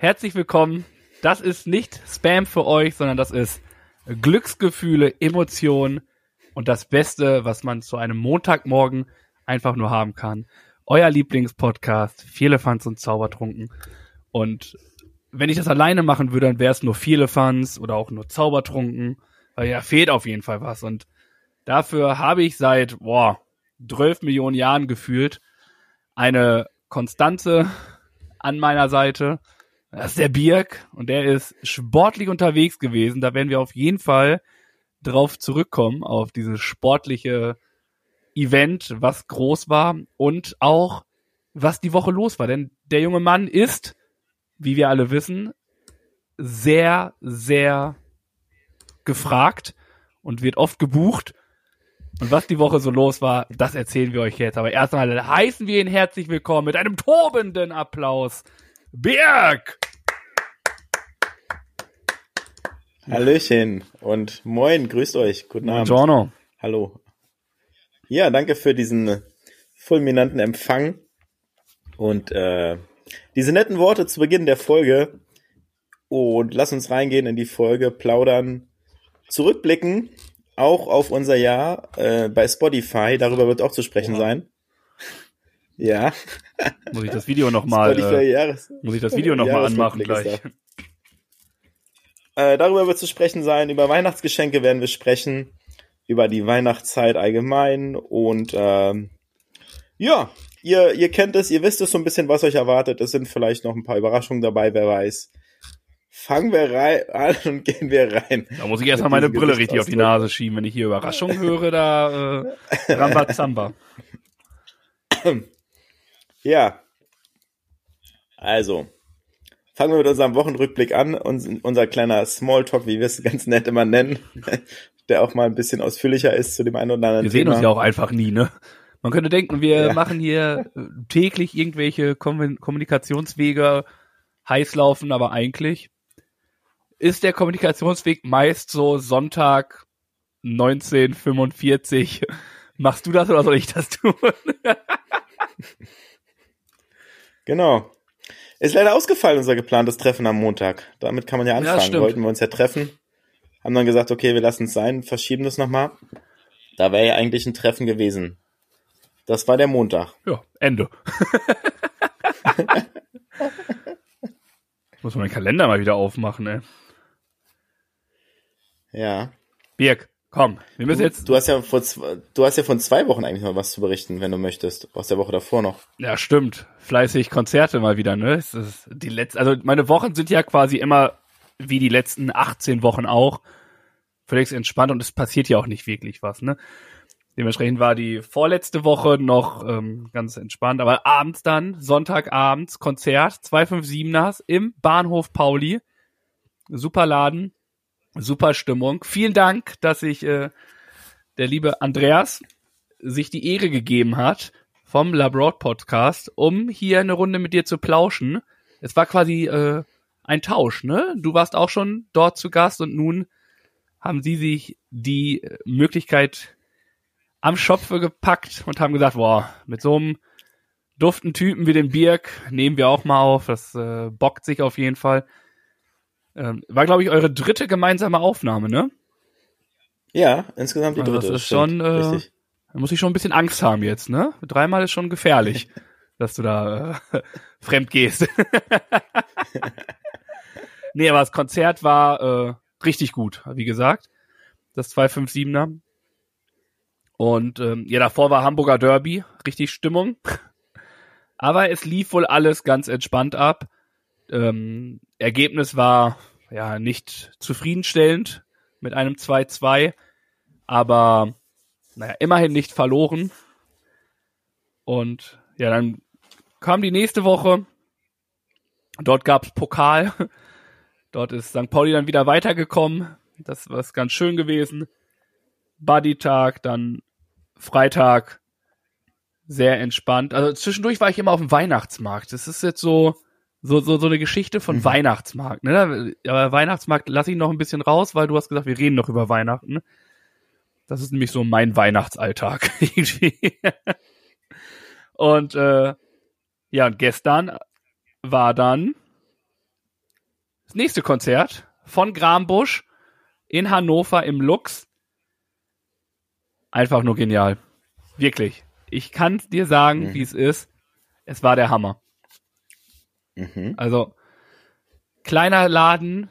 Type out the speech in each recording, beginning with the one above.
Herzlich willkommen. Das ist nicht Spam für euch, sondern das ist Glücksgefühle, Emotionen und das Beste, was man zu einem Montagmorgen einfach nur haben kann. Euer Lieblingspodcast, Vierlefanz und Zaubertrunken. Und wenn ich das alleine machen würde, dann wäre es nur Vierlefanz oder auch nur Zaubertrunken, weil ja fehlt auf jeden Fall was. Und dafür habe ich seit, boah, 12 Millionen Jahren gefühlt eine Konstante an meiner Seite das ist der Birk und der ist sportlich unterwegs gewesen. Da werden wir auf jeden Fall drauf zurückkommen, auf dieses sportliche Event, was groß war und auch was die Woche los war. Denn der junge Mann ist, wie wir alle wissen, sehr, sehr gefragt und wird oft gebucht. Und was die Woche so los war, das erzählen wir euch jetzt. Aber erstmal heißen wir ihn herzlich willkommen mit einem tobenden Applaus Birg! Hallöchen und moin, grüßt euch, guten Abend. Buongiorno. Hallo. Ja, danke für diesen fulminanten Empfang und äh, diese netten Worte zu Beginn der Folge. Und lass uns reingehen in die Folge, plaudern, zurückblicken, auch auf unser Jahr äh, bei Spotify, darüber wird auch zu sprechen Oha. sein. Ja. Muss ich das Video nochmal, äh, muss ich das Video nochmal anmachen gleich. Äh, darüber wird zu sprechen sein, über Weihnachtsgeschenke werden wir sprechen, über die Weihnachtszeit allgemein und ähm, ja, ihr, ihr kennt es, ihr wisst es so ein bisschen, was euch erwartet. Es sind vielleicht noch ein paar Überraschungen dabei, wer weiß. Fangen wir rein an und gehen wir rein. Da muss ich erstmal meine Brille richtig auf die Nase schieben, wenn ich hier Überraschungen höre, da äh, Rambazamba. Ja. Also, fangen wir mit unserem Wochenrückblick an. und unser kleiner Smalltalk, wie wir es ganz nett immer nennen, der auch mal ein bisschen ausführlicher ist zu dem einen oder anderen Wir sehen Thema. uns ja auch einfach nie, ne? Man könnte denken, wir ja. machen hier äh, täglich irgendwelche Kommunikationswege heiß laufen, aber eigentlich ist der Kommunikationsweg meist so Sonntag 1945. Machst du das oder soll ich das tun? Genau. Ist leider ausgefallen, unser geplantes Treffen am Montag. Damit kann man ja anfangen. Ja, Wollten wir uns ja treffen. Haben dann gesagt, okay, wir lassen es sein, verschieben das nochmal. Da wäre ja eigentlich ein Treffen gewesen. Das war der Montag. Ja, Ende. Muss man den Kalender mal wieder aufmachen, ey. Ja. Birk, Komm, wir müssen jetzt. Du hast ja vor du hast ja von zwei Wochen eigentlich noch was zu berichten, wenn du möchtest. Aus der Woche davor noch. Ja, stimmt. Fleißig Konzerte mal wieder, ne? Das ist die letzte, also meine Wochen sind ja quasi immer wie die letzten 18 Wochen auch. Völlig entspannt und es passiert ja auch nicht wirklich was, ne? Dementsprechend war die vorletzte Woche noch ähm, ganz entspannt, aber abends dann, Sonntagabends, Konzert, 257ers im Bahnhof Pauli. Super Laden, Super Stimmung. Vielen Dank, dass sich äh, der liebe Andreas sich die Ehre gegeben hat vom Labroad Podcast, um hier eine Runde mit dir zu plauschen. Es war quasi äh, ein Tausch, ne? Du warst auch schon dort zu Gast und nun haben sie sich die Möglichkeit am Schopfe gepackt und haben gesagt, boah, mit so einem duften Typen wie dem Birk nehmen wir auch mal auf. Das äh, bockt sich auf jeden Fall. Ähm, war, glaube ich, eure dritte gemeinsame Aufnahme, ne? Ja, insgesamt die dritte. Also das ist schon, äh, da muss ich schon ein bisschen Angst haben jetzt, ne? Dreimal ist schon gefährlich, dass du da äh, fremd gehst. nee, aber das Konzert war äh, richtig gut, wie gesagt. Das 257er. Und ähm, ja, davor war Hamburger Derby, richtig Stimmung. Aber es lief wohl alles ganz entspannt ab. Ähm, Ergebnis war ja nicht zufriedenstellend mit einem 2-2, aber naja, immerhin nicht verloren. Und ja, dann kam die nächste Woche Dort gab's Pokal. Dort ist St. Pauli dann wieder weitergekommen. Das war ganz schön gewesen. Buddy-Tag, dann Freitag. Sehr entspannt. Also zwischendurch war ich immer auf dem Weihnachtsmarkt. Das ist jetzt so, so, so, so eine Geschichte von mhm. Weihnachtsmarkt. Ne? Aber Weihnachtsmarkt lasse ich noch ein bisschen raus, weil du hast gesagt, wir reden noch über Weihnachten. Das ist nämlich so mein Weihnachtsalltag. und äh, ja, und gestern war dann das nächste Konzert von Grambusch in Hannover im Lux. Einfach nur genial. Wirklich. Ich kann dir sagen, mhm. wie es ist. Es war der Hammer. Mhm. Also, kleiner Laden,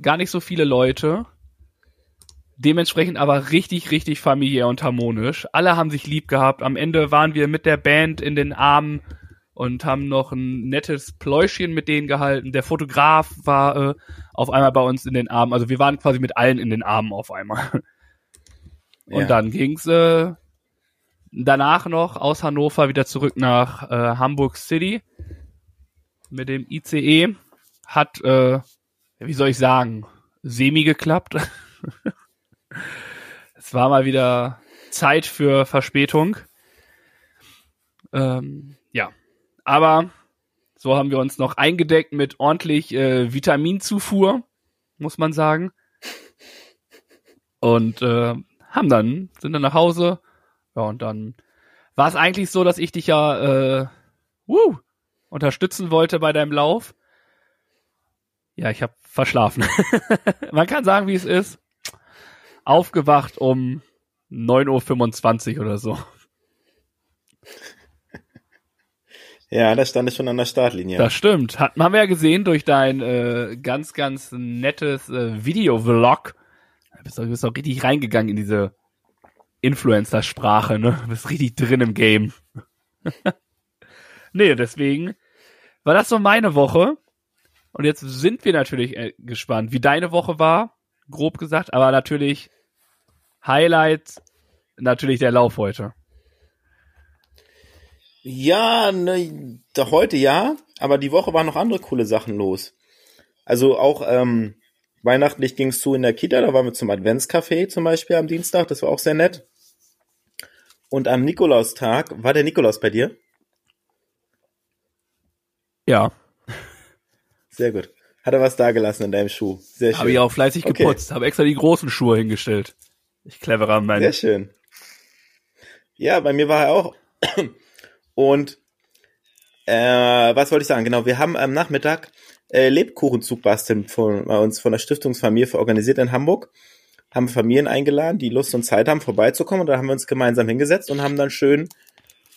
gar nicht so viele Leute. Dementsprechend aber richtig, richtig familiär und harmonisch. Alle haben sich lieb gehabt. Am Ende waren wir mit der Band in den Armen und haben noch ein nettes Pläuschchen mit denen gehalten. Der Fotograf war äh, auf einmal bei uns in den Armen. Also wir waren quasi mit allen in den Armen auf einmal. Und ja. dann ging's äh, danach noch aus Hannover wieder zurück nach äh, Hamburg City mit dem ICE. Hat, äh, wie soll ich sagen, semi geklappt. es war mal wieder Zeit für Verspätung. Ähm, ja, aber so haben wir uns noch eingedeckt mit ordentlich äh, Vitaminzufuhr, muss man sagen. Und äh, haben dann, sind dann nach Hause. Ja, und dann war es eigentlich so, dass ich dich ja äh, wuh, unterstützen wollte bei deinem Lauf. Ja, ich habe verschlafen. man kann sagen, wie es ist. Aufgewacht um 9.25 Uhr oder so. Ja, da stand ich schon an der Startlinie. Das stimmt. Hat, haben wir ja gesehen durch dein äh, ganz, ganz nettes äh, Video-Vlog. Du bist, du bist auch richtig reingegangen in diese Influencer-Sprache, ne? Du bist richtig drin im Game. nee, deswegen war das so meine Woche. Und jetzt sind wir natürlich äh, gespannt, wie deine Woche war, grob gesagt, aber natürlich Highlights, natürlich der Lauf heute. Ja, ne, heute ja, aber die Woche waren noch andere coole Sachen los. Also auch ähm, weihnachtlich ging's zu in der Kita, da waren wir zum Adventscafé zum Beispiel am Dienstag, das war auch sehr nett. Und am Nikolaustag, war der Nikolaus bei dir? Ja. Sehr gut. Hat er was dagelassen in deinem Schuh? Sehr schön. Habe ich auch fleißig okay. geputzt, habe extra die großen Schuhe hingestellt. Ich cleverer Mann. Sehr schön. Ja, bei mir war er auch. Und äh, was wollte ich sagen? Genau, wir haben am Nachmittag äh, Lebkuchenzug basteln von bei uns von der Stiftungsfamilie organisiert in Hamburg. Haben Familien eingeladen, die Lust und Zeit haben, vorbeizukommen. Und da haben wir uns gemeinsam hingesetzt und haben dann schön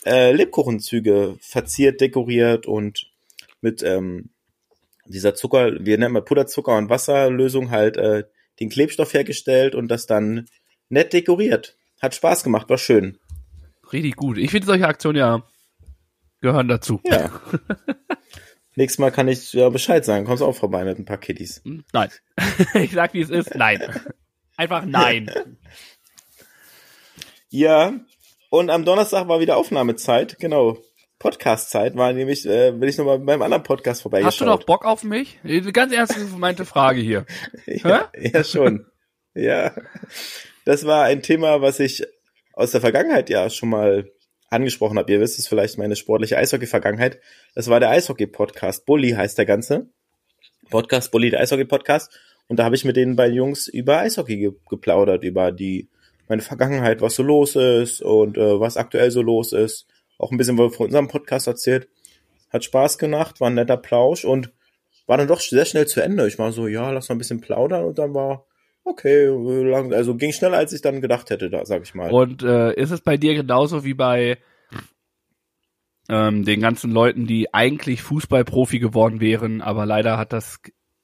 äh, Lebkuchenzüge verziert, dekoriert und mit ähm, dieser Zucker, wir nennen mal Puderzucker und Wasserlösung halt äh, den Klebstoff hergestellt und das dann nett dekoriert. Hat Spaß gemacht, war schön. Richtig gut. Ich finde solche Aktionen ja gehören dazu. Ja. Nächstes Mal kann ich ja Bescheid sagen. Kommst auch vorbei mit ein paar Kitties. Hm, nein. ich sag, wie es ist. Nein. Einfach nein. Ja. Und am Donnerstag war wieder Aufnahmezeit. Genau. Podcast-Zeit war nämlich, äh, bin ich nochmal beim anderen Podcast vorbeigeschaut. Hast du noch Bock auf mich? Ganz ernst gemeinte Frage hier. ja, ja, schon. ja. Das war ein Thema, was ich aus der Vergangenheit ja schon mal angesprochen habe. Ihr wisst es vielleicht, meine sportliche Eishockey-Vergangenheit. Das war der Eishockey-Podcast. Bully heißt der ganze. Podcast, Bully, der Eishockey-Podcast. Und da habe ich mit den beiden Jungs über Eishockey ge geplaudert, über die meine Vergangenheit, was so los ist und äh, was aktuell so los ist. Auch ein bisschen von unserem Podcast erzählt. Hat Spaß gemacht, war ein netter Plausch und war dann doch sehr schnell zu Ende. Ich war so, ja, lass mal ein bisschen plaudern und dann war okay, also ging schneller, als ich dann gedacht hätte, da sag ich mal. Und äh, ist es bei dir genauso wie bei ähm, den ganzen Leuten, die eigentlich Fußballprofi geworden wären, aber leider hat das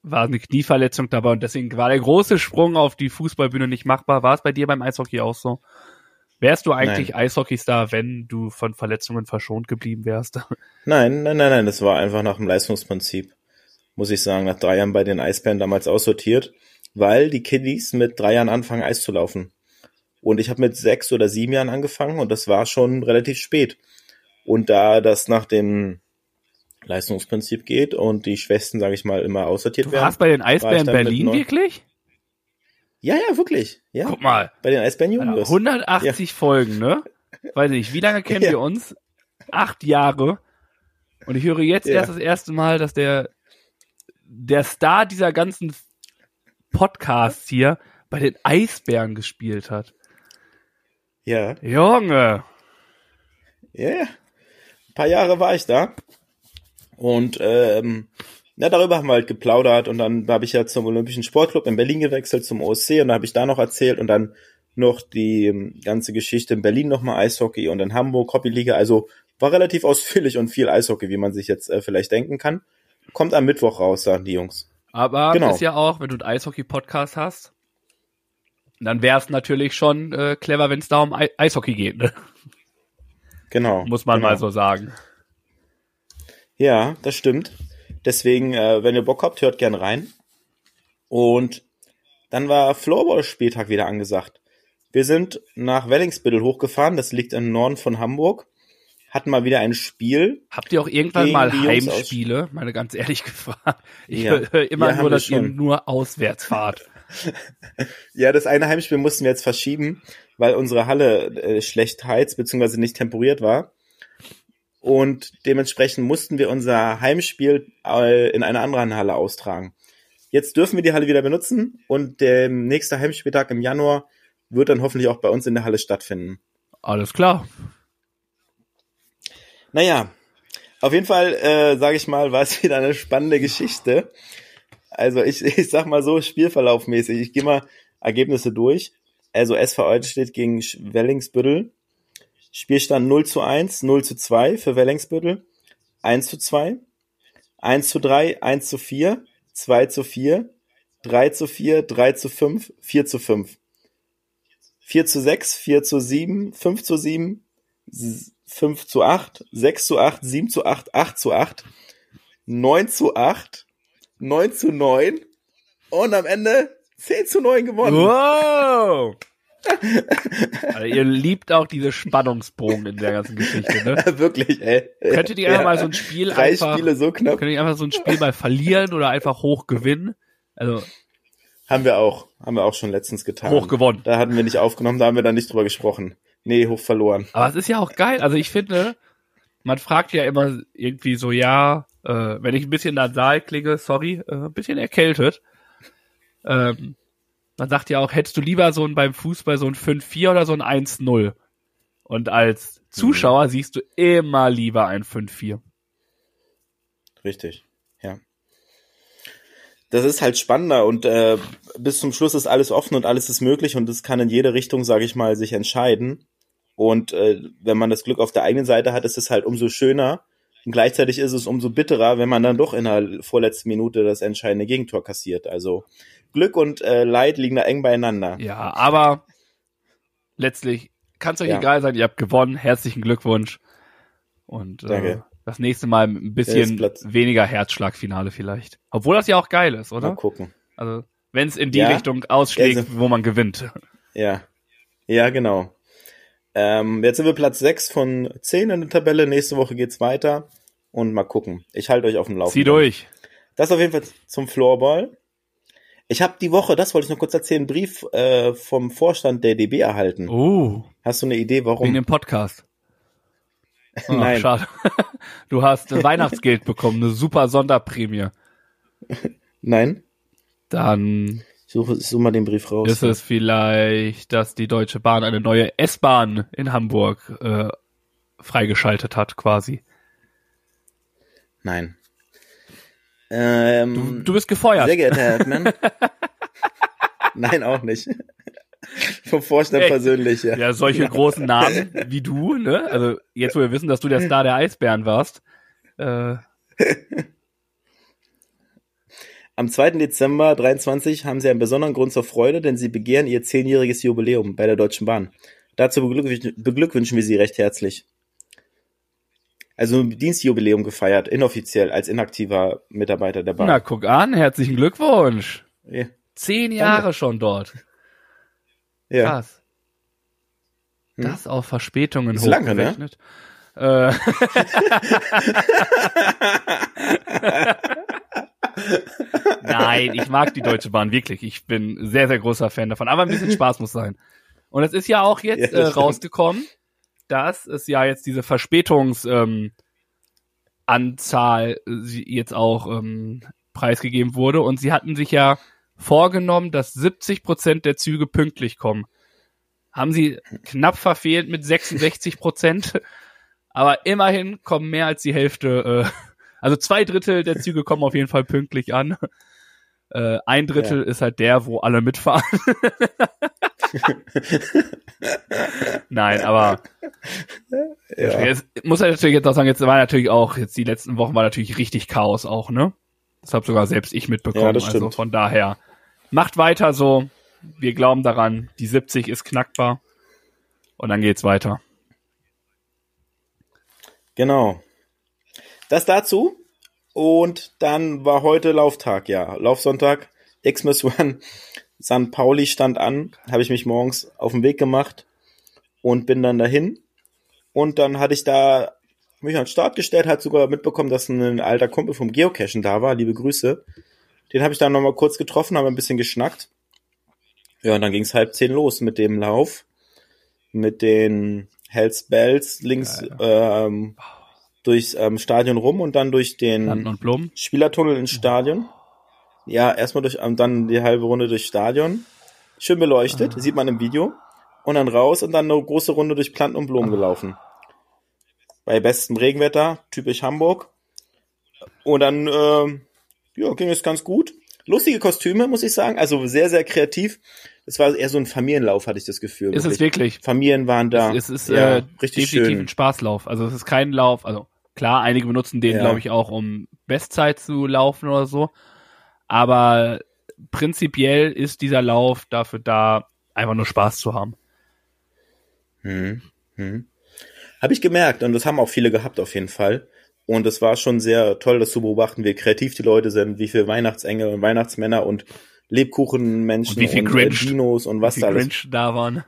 war eine Knieverletzung dabei und deswegen war der große Sprung auf die Fußballbühne nicht machbar. War es bei dir beim Eishockey auch so? Wärst du eigentlich nein. Eishockeystar, wenn du von Verletzungen verschont geblieben wärst? Nein, nein, nein, nein, das war einfach nach dem Leistungsprinzip. Muss ich sagen, nach drei Jahren bei den Eisbären damals aussortiert weil die Kiddies mit drei Jahren anfangen, Eis zu laufen. Und ich habe mit sechs oder sieben Jahren angefangen und das war schon relativ spät. Und da das nach dem Leistungsprinzip geht und die Schwächsten, sage ich mal, immer aussortiert Du werden. warst bei den War Eisbären mit Berlin wirklich? Ja, ja, wirklich. Ja. Guck mal. Bei den Eisbären Juniors. 180 Folgen, ne? Weiß nicht, wie lange kennen Ja. wir uns? Acht Jahre. Und ich höre jetzt Ja. erst das erste Mal, dass der, der Star dieser ganzen Podcasts hier bei den Eisbären gespielt hat. Ja, Junge. ja, ja. Ein paar Jahre war ich da. Und ähm, ja, darüber haben wir halt geplaudert und dann habe ich ja zum Olympischen Sportclub in Berlin gewechselt, zum OSC und da habe ich da noch erzählt und dann noch die ähm, ganze Geschichte in Berlin nochmal Eishockey und in Hamburg Hobbyliga. Also war relativ ausführlich und viel Eishockey, wie man sich jetzt äh, vielleicht denken kann. Kommt am Mittwoch raus, sagen die Jungs. Aber Genau. ist ja auch, wenn du einen Eishockey-Podcast hast, dann wäre es natürlich schon äh, clever, wenn es da um Ei- Eishockey geht, ne? Genau. muss man genau. mal so sagen. Ja, das stimmt. Deswegen, äh, wenn ihr Bock habt, hört gern rein. Und dann war Floorball-Spieltag wieder angesagt. Wir sind nach Wellingsbüttel hochgefahren, das liegt im Norden von Hamburg. Hatten mal wieder ein Spiel. Habt ihr auch irgendwann mal Heimspiele? Meine ganz ehrlich gefragt. Ich Ja. höre hör immer Ja, nur, dass ihr nur auswärts fahrt. Ja, das eine Heimspiel mussten wir jetzt verschieben, weil unsere Halle äh, schlecht heizt bzw. nicht temperiert war. Und dementsprechend mussten wir unser Heimspiel äh, in einer anderen Halle austragen. Jetzt dürfen wir die Halle wieder benutzen und der nächste Heimspieltag im Januar wird dann hoffentlich auch bei uns in der Halle stattfinden. Alles klar. Naja, auf jeden Fall, äh, sage ich mal, war es wieder eine spannende Geschichte. Also ich, ich sag mal so, Spielverlaufmäßig. Ich gehe mal Ergebnisse durch. Also SV Eulenstedt gegen Sch- Wellingsbüttel. Spielstand 0 zu 1, 0 zu 2 für Wellingsbüttel. 1 zu 2, 1 zu 3, 1 zu 4, 2 zu 4, 3 zu 4, 3 zu 5, 4 zu 5. 4 zu 6, 4 zu 7, 5 zu 7, 5 zu 8, 6 zu 8, 7 zu 8, 8 zu 8, 9 zu 8, 9 zu 9 und am Ende 10 zu 9 gewonnen. Wow! also ihr liebt auch diese Spannungsbogen in der ganzen Geschichte, ne? Wirklich, ey. Könntet ihr einfach mal so ein Spiel Drei einfach, Spiele so knapp. könnt ihr einfach so ein Spiel mal verlieren oder einfach hoch gewinnen? Also Haben wir auch. Haben wir auch schon letztens getan. hoch gewonnen. Da hatten wir nicht aufgenommen, da haben wir dann nicht drüber gesprochen. Nee, hoch verloren. Aber es ist ja auch geil. Also ich finde, man fragt ja immer irgendwie so, ja, äh, wenn ich ein bisschen nasal klinge, sorry, äh, ein bisschen erkältet. Ähm, man sagt ja auch, hättest du lieber so ein beim Fußball so ein 5-4 oder so ein 1-0. Und als Zuschauer siehst du immer lieber ein 5-4. Richtig, ja. Das ist halt spannender und äh, bis zum Schluss ist alles offen und alles ist möglich und es kann in jede Richtung, sage ich mal, sich entscheiden. Und äh, wenn man das Glück auf der eigenen Seite hat, ist es halt umso schöner. Und gleichzeitig ist es umso bitterer, wenn man dann doch in der vorletzten Minute das entscheidende Gegentor kassiert. Also Glück und äh, Leid liegen da eng beieinander. Ja, aber letztlich kann es euch Ja. egal sein, ihr habt gewonnen. Herzlichen Glückwunsch. Und äh, das nächste Mal ein bisschen weniger Herzschlagfinale vielleicht. Obwohl das ja auch geil ist, Mal oder? gucken. Also, wenn es in die Ja. Richtung ausschlägt, Also- wo man gewinnt. Ja. Ja, genau. Ähm, jetzt sind wir Platz 6 von 10 in der Tabelle. Nächste Woche geht's weiter. Und mal gucken. Ich halte euch auf dem Laufenden. Zieh durch. Das auf jeden Fall zum Floorball. Ich habe die Woche, das wollte ich noch kurz erzählen, einen Brief äh, vom Vorstand der DB erhalten. Oh, Hast du eine Idee, warum? dem Podcast. Oh, Nein. Schade. Du hast Weihnachtsgeld bekommen, eine super Sonderprämie. Nein? Dann Ich suche, ich suche mal den Brief raus. ist es vielleicht, dass die Deutsche Bahn eine neue S-Bahn in Hamburg äh, freigeschaltet hat, quasi. Nein. Ähm, Du bist gefeuert. Sehr geehrter Herr Erdmann. Nein, auch nicht. Vom Vorstand Echt? persönlich, ja. Ja, solche großen Namen wie du, ne? Also jetzt, wo wir wissen, dass du der Star der Eisbären warst. Äh, Am 2. Dezember 23 haben sie einen besonderen Grund zur Freude, denn sie begehren ihr zehnjähriges Jubiläum bei der Deutschen Bahn. Dazu beglückwünschen, beglückwünschen wir sie recht herzlich also Dienstjubiläum gefeiert, inoffiziell als inaktiver Mitarbeiter der Bank. Na, guck an, herzlichen Glückwunsch. Ja. Zehn Jahre Danke. schon dort. Ja. Krass. Hm. Das auf Verspätungen ist lange, ne? Äh. Nein, ich mag die Deutsche Bahn wirklich. Ich bin sehr, sehr großer Fan davon. Aber ein bisschen Spaß muss sein. Und es ist ja auch jetzt ja, äh, rausgekommen. Stimmt dass es ja jetzt diese Verspätungsanzahl ähm, äh, jetzt auch ähm, preisgegeben wurde. Und sie hatten sich ja vorgenommen, dass 70 Prozent der Züge pünktlich kommen. Haben sie knapp verfehlt mit 66 Prozent. Aber immerhin kommen mehr als die Hälfte, äh, also zwei Drittel der Züge kommen auf jeden Fall pünktlich an. Äh, ein Drittel ist halt der, wo alle mitfahren. Nein, aber Ja. es muss halt natürlich jetzt auch sagen, jetzt war natürlich auch, jetzt die letzten Wochen war natürlich richtig Chaos auch, ne? Das habe sogar selbst ich mitbekommen. Ja, also von daher, macht weiter so. Wir glauben daran, die 70 ist knackbar. Und dann geht's weiter. Genau. Das dazu. Und dann war heute Lauftag, ja. Laufsonntag, Xmas Run. St. Pauli stand an, habe ich mich morgens auf den Weg gemacht und bin dann dahin. Und dann hatte ich da mich an den Start gestellt, hat sogar mitbekommen, dass ein alter Kumpel vom Geocachen da war. Liebe Grüße. Den habe ich dann nochmal kurz getroffen, haben ein bisschen geschnackt. Ja, und dann ging es halb zehn los mit dem Lauf. Mit den Hells Bells links ähm, durchs ähm, Stadion rum und dann durch den. Spielertunnel ins Stadion. Ja, erstmal durch, ähm, dann die halbe Runde durchs Stadion. Schön beleuchtet, sieht man im Video. Und dann raus und dann eine große Runde durch Planten und Blumen gelaufen. Bei bestem Regenwetter, typisch Hamburg. Und dann, ähm, ja, ging es ganz gut. Lustige Kostüme, muss ich sagen. Also sehr, sehr kreativ. Es war eher so ein Familienlauf, hatte ich das Gefühl. Ist es wirklich? Familien waren da. Es ist ja, äh, richtig definitiv schön. ein Spaßlauf. Also es ist kein Lauf. Also klar, einige benutzen den, Ja. glaube ich, auch um Bestzeit zu laufen oder so. Aber prinzipiell ist dieser Lauf dafür da, einfach nur Spaß zu haben. Hm. Hm. Habe ich gemerkt und das haben auch viele gehabt auf jeden Fall. Und es war schon sehr toll, das zu beobachten, wie kreativ die Leute sind, wie viel Weihnachtsengel und Weihnachtsmänner und Lebkuchenmenschen Und wie viel und Dinos und was da alles, da waren.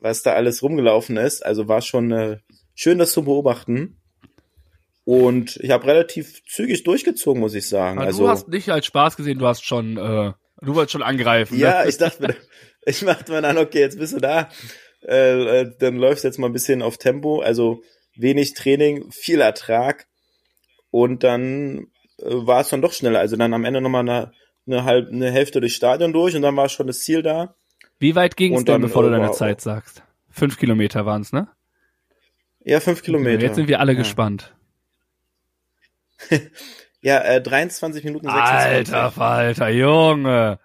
was da alles rumgelaufen ist. Also war schon äh, schön, das zu beobachten. Und ich habe relativ zügig durchgezogen, muss ich sagen. Aber also du hast nicht als Spaß gesehen, du hast schon, äh, du wolltest schon angreifen. Ja, ne? ich dachte mir, ich machte mir dann, okay, jetzt bist du da, äh, äh, dann läufst du jetzt mal ein bisschen auf Tempo, also wenig Training, viel Ertrag und dann äh, war es dann doch schneller, also dann am Ende nochmal eine, eine, halb, eine Hälfte durchs Stadion durch und dann war schon das Ziel da. Wie weit ging es denn, dann, bevor du äh, deine war- Zeit sagst? Fünf Kilometer waren's, ne? Ja, fünf Kilometer. Jetzt sind wir alle ja. gespannt. Ja, äh, 23 Minuten 26. Alter Falter, Junge.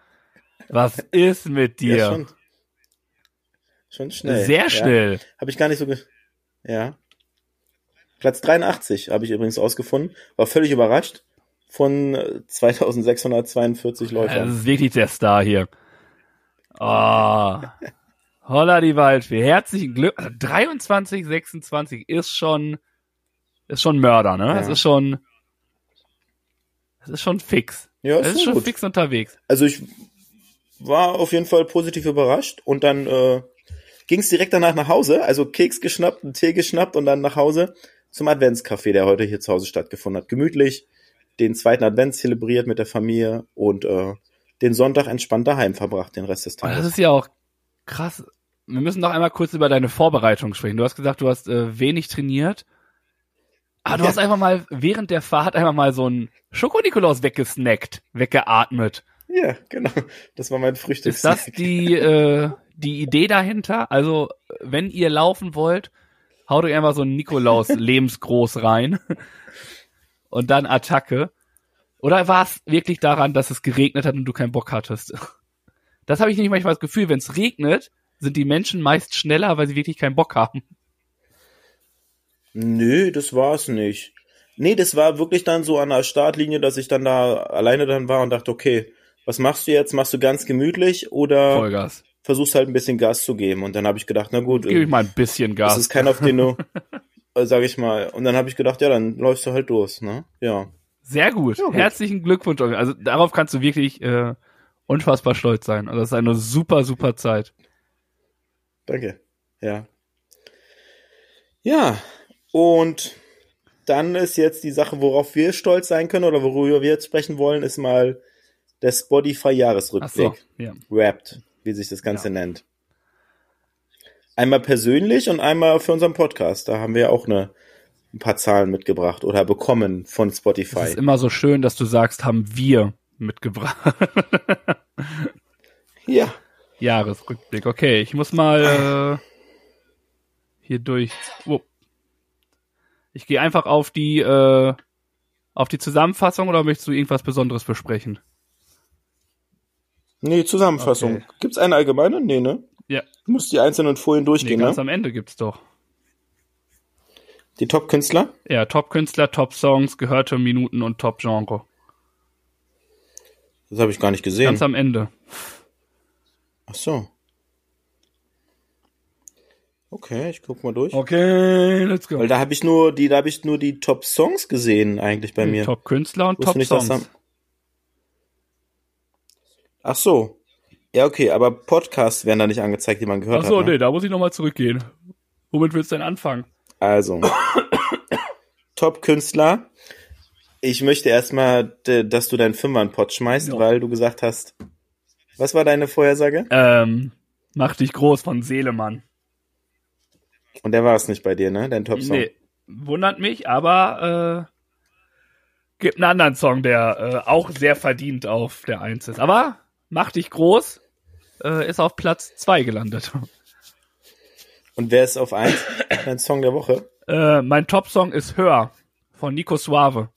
Was ist mit dir? Ja, schon, schon schnell. Sehr Ja. schnell. Habe ich gar nicht so ge Ja. Platz 83 habe ich übrigens ausgefunden. War völlig überrascht von äh, 2642 Das Läufern. ist wirklich der Star hier. Oh. Holla die Waldfee. Herzlichen Glück. Also 23, 26 ist schon, ist schon Mörder, ne? Das Ja. ist schon, das ist schon fix. Ja, Das ist ist schon gut. fix unterwegs. Also ich war auf jeden Fall positiv überrascht und dann äh, ging es direkt danach nach Hause. Also Keks geschnappt, einen Tee geschnappt und dann nach Hause zum Adventscafé, der heute hier zu Hause stattgefunden hat. Gemütlich den zweiten Advent zelebriert mit der Familie und äh, den Sonntag entspannt daheim verbracht, den Rest des Aber das Tages. ist ja auch krass. Wir müssen noch einmal kurz über deine Vorbereitung sprechen. Du hast gesagt, du hast äh, wenig trainiert. Aber du Ja. hast einfach mal während der Fahrt einfach mal so einen Schokonikolaus weggesnackt, weggeatmet. Ja, genau. Das war mein Frühstück. Ist das die, äh, die Idee dahinter? Also, wenn ihr laufen wollt, haut euch einfach so einen Nikolaus lebensgroß rein und dann Attacke. Oder war es wirklich daran, dass es geregnet hat und du keinen Bock hattest? Das habe ich nicht manchmal das Gefühl, wenn es regnet, sind die Menschen meist schneller, weil sie wirklich keinen Bock haben. Nö, das war's nicht. Nee, das war wirklich dann so an der Startlinie, dass ich dann da alleine dann war und dachte, okay, was machst du jetzt? Machst du ganz gemütlich oder Vollgas. versuchst halt ein bisschen Gas zu geben? Und dann habe ich gedacht, na gut, Gebe ich äh, mal ein bisschen das Gas. ist keiner, auf den du, äh, sag ich mal. Und dann habe ich gedacht, ja, dann läufst du halt los, ne? Ja. Sehr gut. Ja, gut. Herzlichen Glückwunsch. Also darauf kannst du wirklich äh, unfassbar stolz sein. Also das ist eine super, super Zeit. Danke. Ja. Ja. Und dann ist jetzt die Sache, worauf wir stolz sein können oder worüber wir jetzt sprechen wollen, ist mal der Spotify-Jahresrückblick. So, ja. Wrapped, wie sich das Ganze nennt. Einmal persönlich und einmal für unseren Podcast. Da haben wir auch eine, ein paar Zahlen mitgebracht oder bekommen von Es Spotify. ist immer so schön, dass du sagst, haben wir mitgebracht. Ja. Jahresrückblick. Okay, ich muss mal äh, hier durch. Oh. Ich gehe einfach auf die äh, auf die Zusammenfassung oder möchtest du irgendwas Besonderes besprechen? Nee, Zusammenfassung. Okay. Gibt's eine allgemeine? Nee, ne? Ja. Du musst die einzelnen Folien Nee, durchgehen, ganz ne? am Ende gibt's doch. Die Top-Künstler? Ja, Top-Künstler, Top-Songs, gehörte Minuten und Top-Genre. Das habe ich gar nicht gesehen. Ganz am Ende. Ach so. Okay, ich guck mal durch. Okay, let's go. Weil da habe ich nur die, da habe ich nur die Top Songs gesehen eigentlich bei mir. Top-Künstler und Wusste nicht, dass Top-Songs. da- Ach so. Ja, okay, aber Podcasts werden da nicht angezeigt, die man gehört Ach so, hat. Ne? nee, da muss ich nochmal zurückgehen. Womit willst du denn anfangen? Also, Top Künstler. Ich möchte erstmal, dass du deinen Fünfer in den Pott schmeißt, Ja. weil du gesagt hast. Was war deine Vorhersage? Ähm, mach dich groß von Seelemann. Und der war es nicht bei dir, ne? Dein Top Song. Nee, wundert mich, aber äh, gibt einen anderen Song, der äh, auch sehr verdient auf der Eins ist. Aber mach dich groß, äh, ist auf Platz zwei gelandet. Und wer ist auf eins? Dein Song der Woche? Äh, mein Top-Song ist Hör von Nico Suave.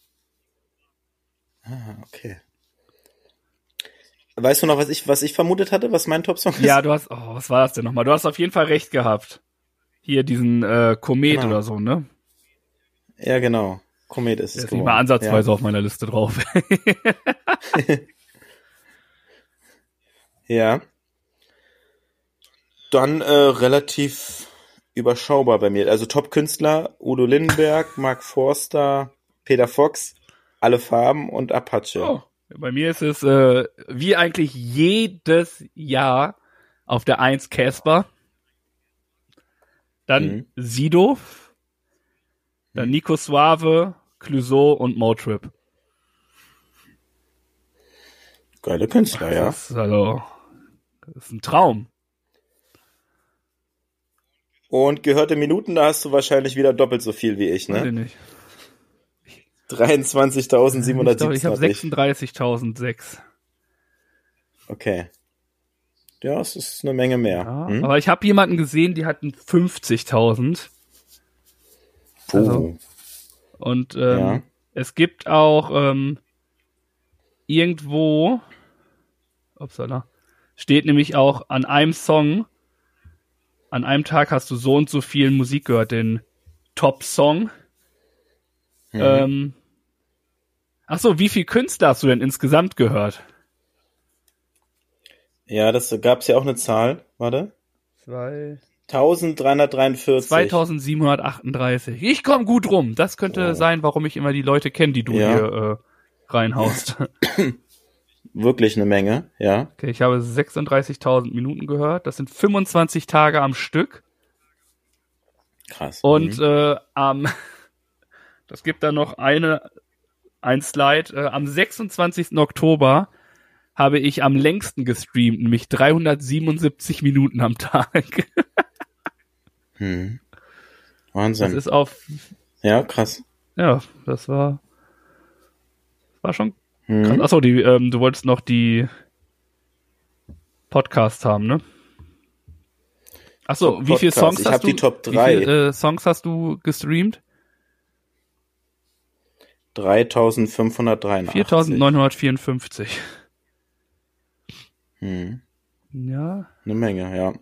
Ah, okay. Weißt du noch, was ich, was ich vermutet hatte, was mein Top Song ist? Ja, du hast, oh, was war das denn nochmal? Du hast auf jeden Fall recht gehabt. Hier diesen äh, Komet Genau. oder so, ne? Ja, genau. Komet ist Der es ist nicht geworden. mal ansatzweise auf meiner Liste drauf. Ja. Dann äh, relativ überschaubar bei mir. Also Top-Künstler, Udo Lindenberg, Mark Forster, Peter Fox, alle Farben und Apache. Oh, bei mir ist es äh, wie eigentlich jedes Jahr auf der 1 Casper. Dann Mhm. Sido. Dann Nico Suave, Clouseau und Motrip. Geile Künstler, ja. Das ist also, das ist ein Traum. Und gehörte Minuten, da hast du wahrscheinlich wieder doppelt so viel wie ich, ich ne? nicht. Ich glaube, ich habe 23.770. 36.006. Okay. Ja, es ist eine Menge mehr. Ja, Hm? Aber ich habe jemanden gesehen, die hatten 50.000. Puh. also- Und ähm, Ja. es gibt auch ähm, irgendwo, upsala, steht nämlich auch an einem Song, an einem Tag hast du so und so viel Musik gehört, den Top-Song. Mhm. Ähm, ach so, wie viel Künstler hast du denn insgesamt gehört? Ja, das gab's ja auch eine Zahl. Warte. Zwei. 1343. 2738. Ich komme gut rum. Das könnte Oh. sein, warum ich immer die Leute kenne, die du Ja. hier äh, reinhaust. Wirklich eine Menge, ja. Okay, ich habe 36.000 Minuten gehört. Das sind 25 Tage am Stück. Krass. Und Mhm. äh, am, das gibt dann noch eine, ein Slide. Äh, am 26. Oktober habe ich am längsten gestreamt, nämlich 377 Minuten am Tag. Das Wahnsinn. ist auf, Ja, krass. ja, das war, war schon krass. Achso, die, ähm, du wolltest noch die Podcasts haben, ne? Achso, Top wie viele. Songs Ich hast hab du? die Top Wie drei. viele äh, Songs hast du gestreamt? 3583. 4954. Mhm. Ja. Eine Menge, ja.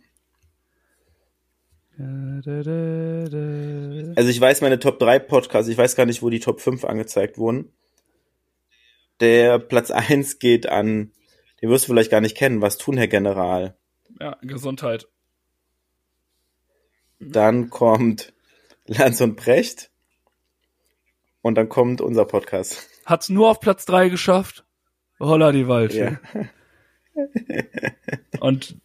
Also ich weiß meine Top 3 Podcasts, ich weiß gar nicht, wo die Top 5 angezeigt wurden. Der Platz 1 geht an, den wirst du vielleicht gar nicht kennen, was tun, Herr General. Ja, Gesundheit. Dann kommt Lanz und Brecht. Und dann kommt unser Podcast. Hat's nur auf Platz 3 geschafft? Holla die Waldfee. Ja. Und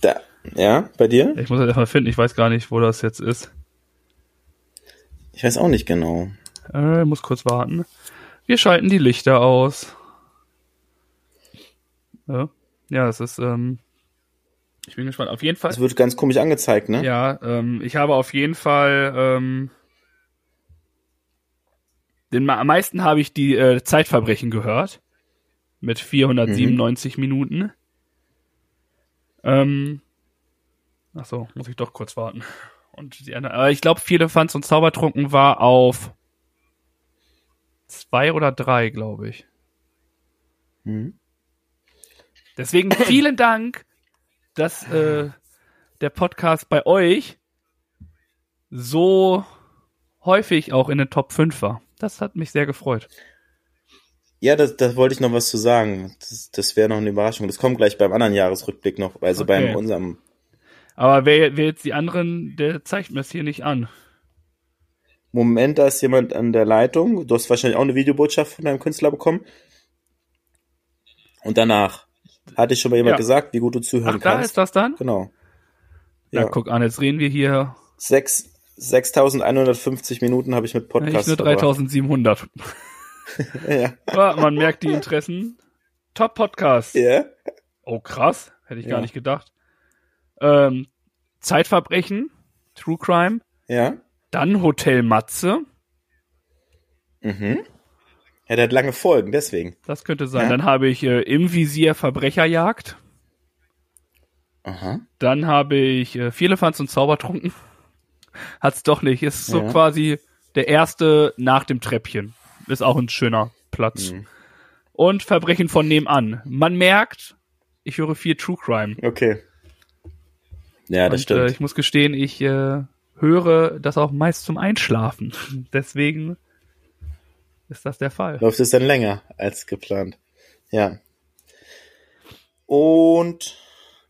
Da, ja, bei dir? ich muss das erstmal finden, ich weiß gar nicht, wo das jetzt ist. Ich weiß auch nicht genau. Äh, muss kurz warten. Wir schalten die Lichter aus. Ja, ja es ist, ähm, ich bin gespannt. Auf jeden Fall. Das wird ganz komisch angezeigt, ne? Ja, ähm, ich habe auf jeden Fall, ähm, den, am meisten habe ich die äh, Zeitverbrechen gehört. Mit 497 mhm. Minuten. Ähm, ach so, muss ich doch kurz warten. Und die anderen, aber ich glaube, viele Fans und Zaubertrunken war auf zwei oder drei, glaube ich. Mhm. Deswegen vielen Dank, dass äh, der Podcast bei euch so häufig auch in den Top 5 war. Das hat mich sehr gefreut. Ja, das, das wollte ich noch was zu sagen. Das, das wäre noch eine Überraschung. Das kommt gleich beim anderen Jahresrückblick noch, also okay. beim unserem. Aber wer, wer jetzt die anderen, der zeigt mir es hier nicht an. Moment, da ist jemand an der Leitung. Du hast wahrscheinlich auch eine Videobotschaft von deinem Künstler bekommen. Und danach hatte ich schon mal jemand ja. gesagt, wie gut du zuhören Ach, kannst. Da ist das dann? Genau. Ja, ja guck an, jetzt reden wir hier. Sechs, 6150 Minuten habe ich mit Podcast. Ja, ich nur 3700. ja. ja. Man merkt die Interessen. Top Podcast. Ja. Oh, krass. Hätte ich ja. gar nicht gedacht. Ähm, Zeitverbrechen. True Crime. Ja. Dann Hotel Matze. Mhm. Ja, der hat lange Folgen, deswegen. Das könnte sein. Ja. Dann habe ich äh, Im Visier Verbrecherjagd. Aha. Dann habe ich äh, Vierlefanz und Zaubertrunken. Hat's doch nicht. Ist so ja. quasi der erste nach dem Treppchen. Ist auch ein schöner Platz. Mhm. Und Verbrechen von nebenan. Man merkt, ich höre viel True Crime. Okay. Ja, das Und, stimmt. Äh, ich muss gestehen, ich äh, höre das auch meist zum Einschlafen. Deswegen ist das der Fall. Läuft es dann länger als geplant. Ja. Und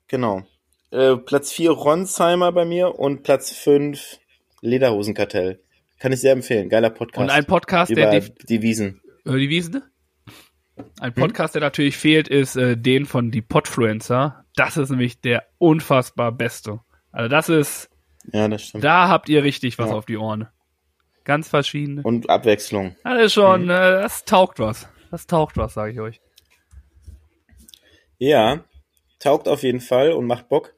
genau. Äh, Platz 4 Ronsheimer bei mir und Platz 5 Lederhosenkartell. Kann ich sehr empfehlen. Geiler Podcast. Und ein Podcast, Über der die Wiesen. Über die Wiesen? Ein Podcast, hm? der natürlich fehlt, ist äh, den von die Podfluencer. Das ist nämlich der unfassbar beste. Also das ist. Ja, das stimmt. Da habt ihr richtig was ja. auf die Ohren. Ganz verschiedene. Und Abwechslung. Ist schon, mhm. äh, das taugt was. Das taugt was, sage ich euch. Ja, taugt auf jeden Fall und macht Bock.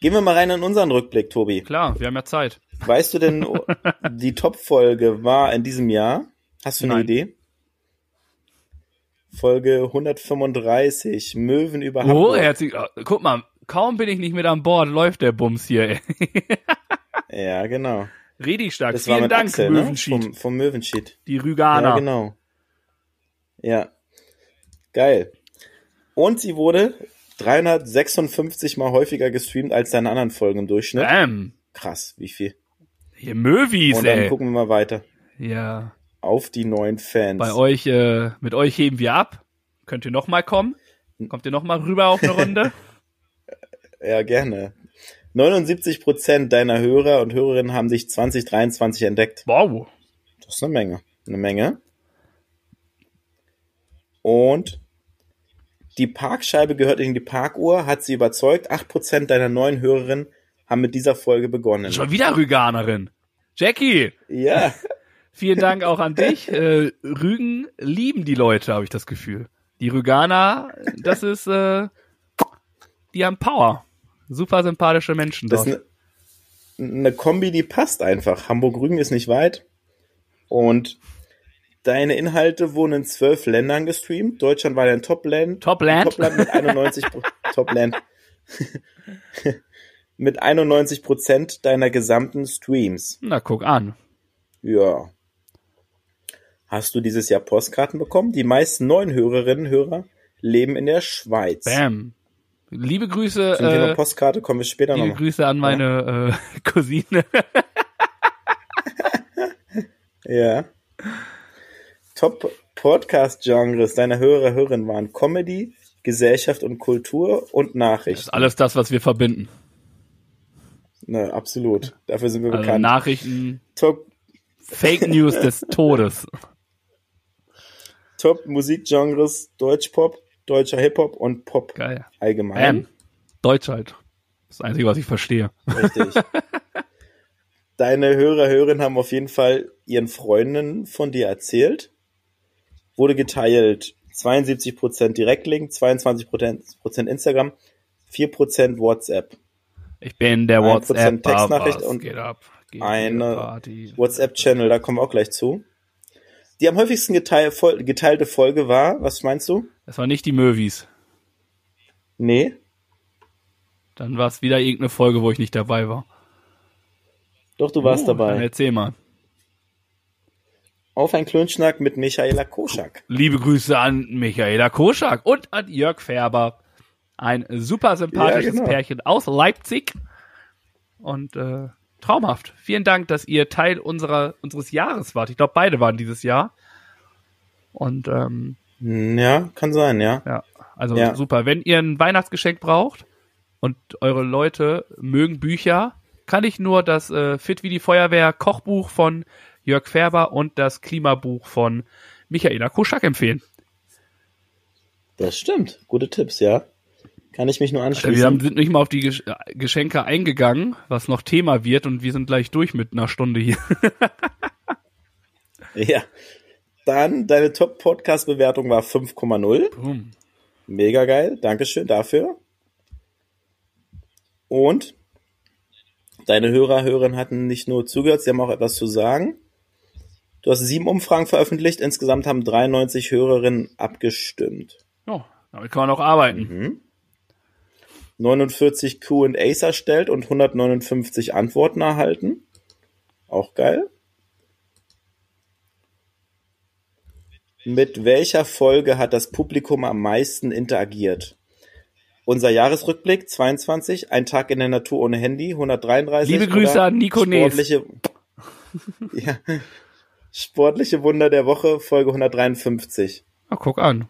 Gehen wir mal rein in unseren Rückblick, Tobi. Klar, wir haben ja Zeit. Weißt du denn, die Top-Folge war in diesem Jahr? Hast du eine Nein. Idee? Folge 135, Möwen über oh, Hamburg. Oh, herzlich, guck mal, kaum bin ich nicht mit an Bord, läuft der Bums hier. ja, genau. Richtig stark. Das Vielen war mit Dank, Axel, Möwenschied. Ne? Vom, vom Möwenschied. Die Rüganer. Ja, genau. Ja. Geil. Und sie wurde 356 mal häufiger gestreamt als deine anderen Folgen im Durchschnitt. Bam. Krass, wie viel. Hier Möwis, Und dann ey. gucken wir mal weiter. Ja. Auf die neuen Fans. Bei euch, äh, mit euch heben wir ab. Könnt ihr noch mal kommen? Kommt ihr noch mal rüber auf eine Runde? ja, gerne. 79 Prozent deiner Hörer und Hörerinnen haben sich 2023 entdeckt. Wow. Das ist eine Menge. Eine Menge. Und die Parkscheibe gehört in die Parkuhr, hat sie überzeugt. 8% deiner neuen Hörerinnen haben mit dieser Folge begonnen. Schon wieder Rüganerin. Jackie. Ja. Vielen Dank auch an dich. Äh, Rügen lieben die Leute, habe ich das Gefühl. Die Rüganer, das ist, äh, die haben Power. Super sympathische Menschen dort. Das ist eine, eine Kombi, die passt einfach. Hamburg-Rügen ist nicht weit. Und Deine Inhalte wurden in zwölf Ländern gestreamt. Deutschland war dein Top-Land. Top-Land? Top-Land mit 91 Top-Land. mit 91 Prozent deiner gesamten Streams. Na, guck an. Ja. Hast du dieses Jahr Postkarten bekommen? Die meisten neuen Hörerinnen und Hörer leben in der Schweiz. Bam. Liebe Grüße. Zum äh, Thema Postkarte kommen wir später liebe noch. Liebe Grüße an meine ja. äh, Cousine. ja. Top-Podcast-Genres deiner Hörer, Hörerinnen waren Comedy, Gesellschaft und Kultur und Nachrichten. Das ist alles das, was wir verbinden. Na, absolut. Dafür sind wir also bekannt. Nachrichten. Top Fake News des Todes. Top Musikgenres Deutschpop, deutscher Hip-Hop und Pop Geil. allgemein. Ähm, Deutsch halt. Das Einzige, was ich verstehe. Richtig. Deine Hörer, Hörerinnen haben auf jeden Fall ihren Freunden von dir erzählt wurde geteilt 72% Direktlink, 22% Instagram, 4% WhatsApp. Ich bin der 1% WhatsApp Textnachricht und geht ab. Geht eine. WhatsApp-Channel, da kommen wir auch gleich zu. Die am häufigsten geteil, geteilte Folge war, was meinst du? Das war nicht die Möwis. Nee, Dann war es wieder irgendeine Folge, wo ich nicht dabei war. doch, du warst Oh, Dann dabei. erzähl mal. Auf ein Klönschnack mit Michaela Koschak. Liebe Grüße an Michaela Koschak und an Jörg Färber. Ein super sympathisches Ja, genau. Pärchen aus Leipzig. Und äh, traumhaft. Vielen Dank, dass ihr Teil unserer, unseres Jahres wart. Ich glaube, beide waren dieses Jahr. Und ähm, Hm, Ja, kann sein, ja. ja, also Ja. super. Wenn ihr ein Weihnachtsgeschenk braucht und eure Leute mögen Bücher, kann ich nur das äh, Fit wie die Feuerwehr Kochbuch von Jörg Färber und das Klimabuch von Michaela Koschak empfehlen. Das stimmt. Gute Tipps, ja. Kann ich mich nur Wir anschließen. haben, sind nicht mal auf die äh, Geschenke eingegangen, was noch Thema wird und wir sind gleich durch mit einer Stunde hier. Ja. Dann, deine Top-Podcast-Bewertung war 5,0. Boom. Mega geil. Dankeschön dafür. Und deine Hörer, Hörerinnen hatten nicht nur zugehört, sie haben auch etwas zu sagen. Du hast sieben Umfragen veröffentlicht. Insgesamt haben 93 Hörerinnen abgestimmt. Ja, damit kann man auch arbeiten. Mhm. 49 Q&As erstellt und 159 Antworten erhalten. Auch geil. Mit welcher Folge hat das Publikum am meisten interagiert? Unser Jahresrückblick 22, ein Tag in der Natur ohne Handy 133. Liebe Grüße an Nico Nees. sportliche, ja, sportliche Wunder der Woche Folge 153. Na, guck an.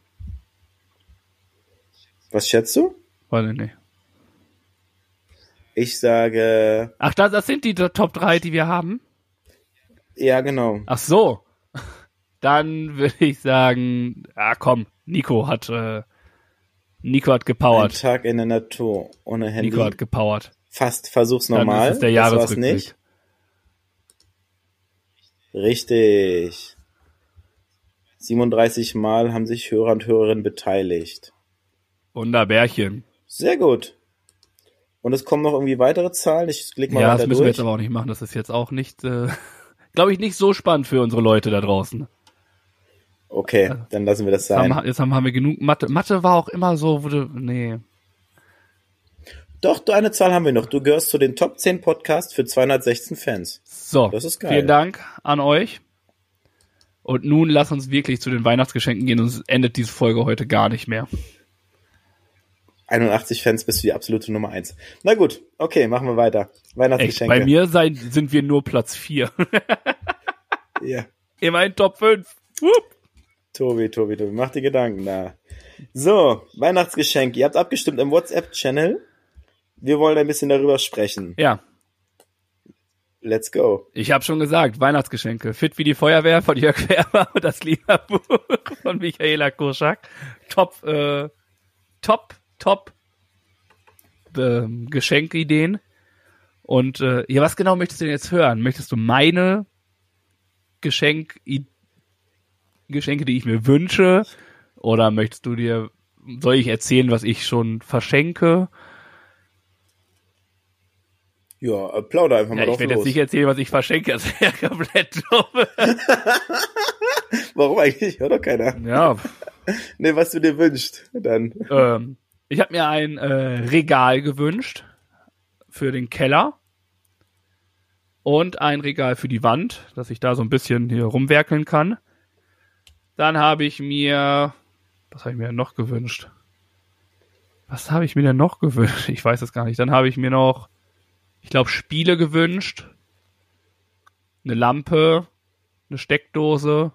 Was schätzt du? Weiß ich nicht. Ich sage, Ach, das, das sind die Top 3, die wir haben? ja genau. Ach so. Dann würde ich sagen, ah komm, Nico hat äh, Nico hat Ein gepowert. Tag in der Natur ohne Handy. Nico hat gepowert. Fast, versuch's Dann nochmal. ist es der Das Jahresrückblick. nicht. Richtig. 37 Mal haben sich Hörer und Hörerinnen beteiligt. Wunderbärchen. Sehr gut. Und es kommen noch irgendwie weitere Zahlen. Ich klicke mal Ja, weiter das müssen wir durch. jetzt aber auch nicht machen. Das ist jetzt auch nicht, äh, glaube ich, nicht so spannend für unsere Leute da draußen. Okay, dann lassen wir das Jetzt sein. haben, jetzt haben, haben wir genug Mathe. Mathe war auch immer so, wurde, nee. Doch, du, eine Zahl haben wir noch. Du gehörst zu den Top 10 Podcasts für 216 Fans. So, Das ist geil. vielen Dank an euch. Und nun lass uns wirklich zu den Weihnachtsgeschenken gehen, sonst endet diese Folge heute gar nicht mehr. 81 Fans bist du die absolute Nummer 1. Na gut, okay, machen wir weiter. Echt, Weihnachtsgeschenke. bei mir sein, sind wir nur Platz 4. Ja. Immerhin Top 5. Wupp. Tobi, Tobi, Tobi, mach dir Gedanken da. So, Weihnachtsgeschenk. Ihr habt abgestimmt im WhatsApp-Channel. Wir wollen ein bisschen darüber sprechen. Ja, Let's go. ich habe schon gesagt, Weihnachtsgeschenke. Fit wie die Feuerwehr von Jörg Färber und das Liederbuch von Michaela Koschak. Top, äh, top, top ähm, Geschenkideen. Und äh, ja, was genau möchtest du denn jetzt hören? Möchtest du meine Geschenk Geschenke, die ich mir wünsche? Oder möchtest du dir, soll ich erzählen, was ich schon verschenke? Ja, äh, plauder einfach mal Ja, ich drauf werde jetzt nicht erzählen, was ich verschenke, das wäre komplett dumm. Warum eigentlich? Hört doch keiner. Ja, Nee, was du dir wünschst. Dann. ähm, ich habe mir ein äh, Regal gewünscht für den Keller und ein Regal für die Wand, dass ich da so ein bisschen hier rumwerkeln kann. Dann habe ich mir, was habe ich mir noch gewünscht? Was habe ich mir denn noch gewünscht? Ich weiß es gar nicht. Dann habe ich mir noch, ich glaube, Spiele gewünscht, eine Lampe, eine Steckdose,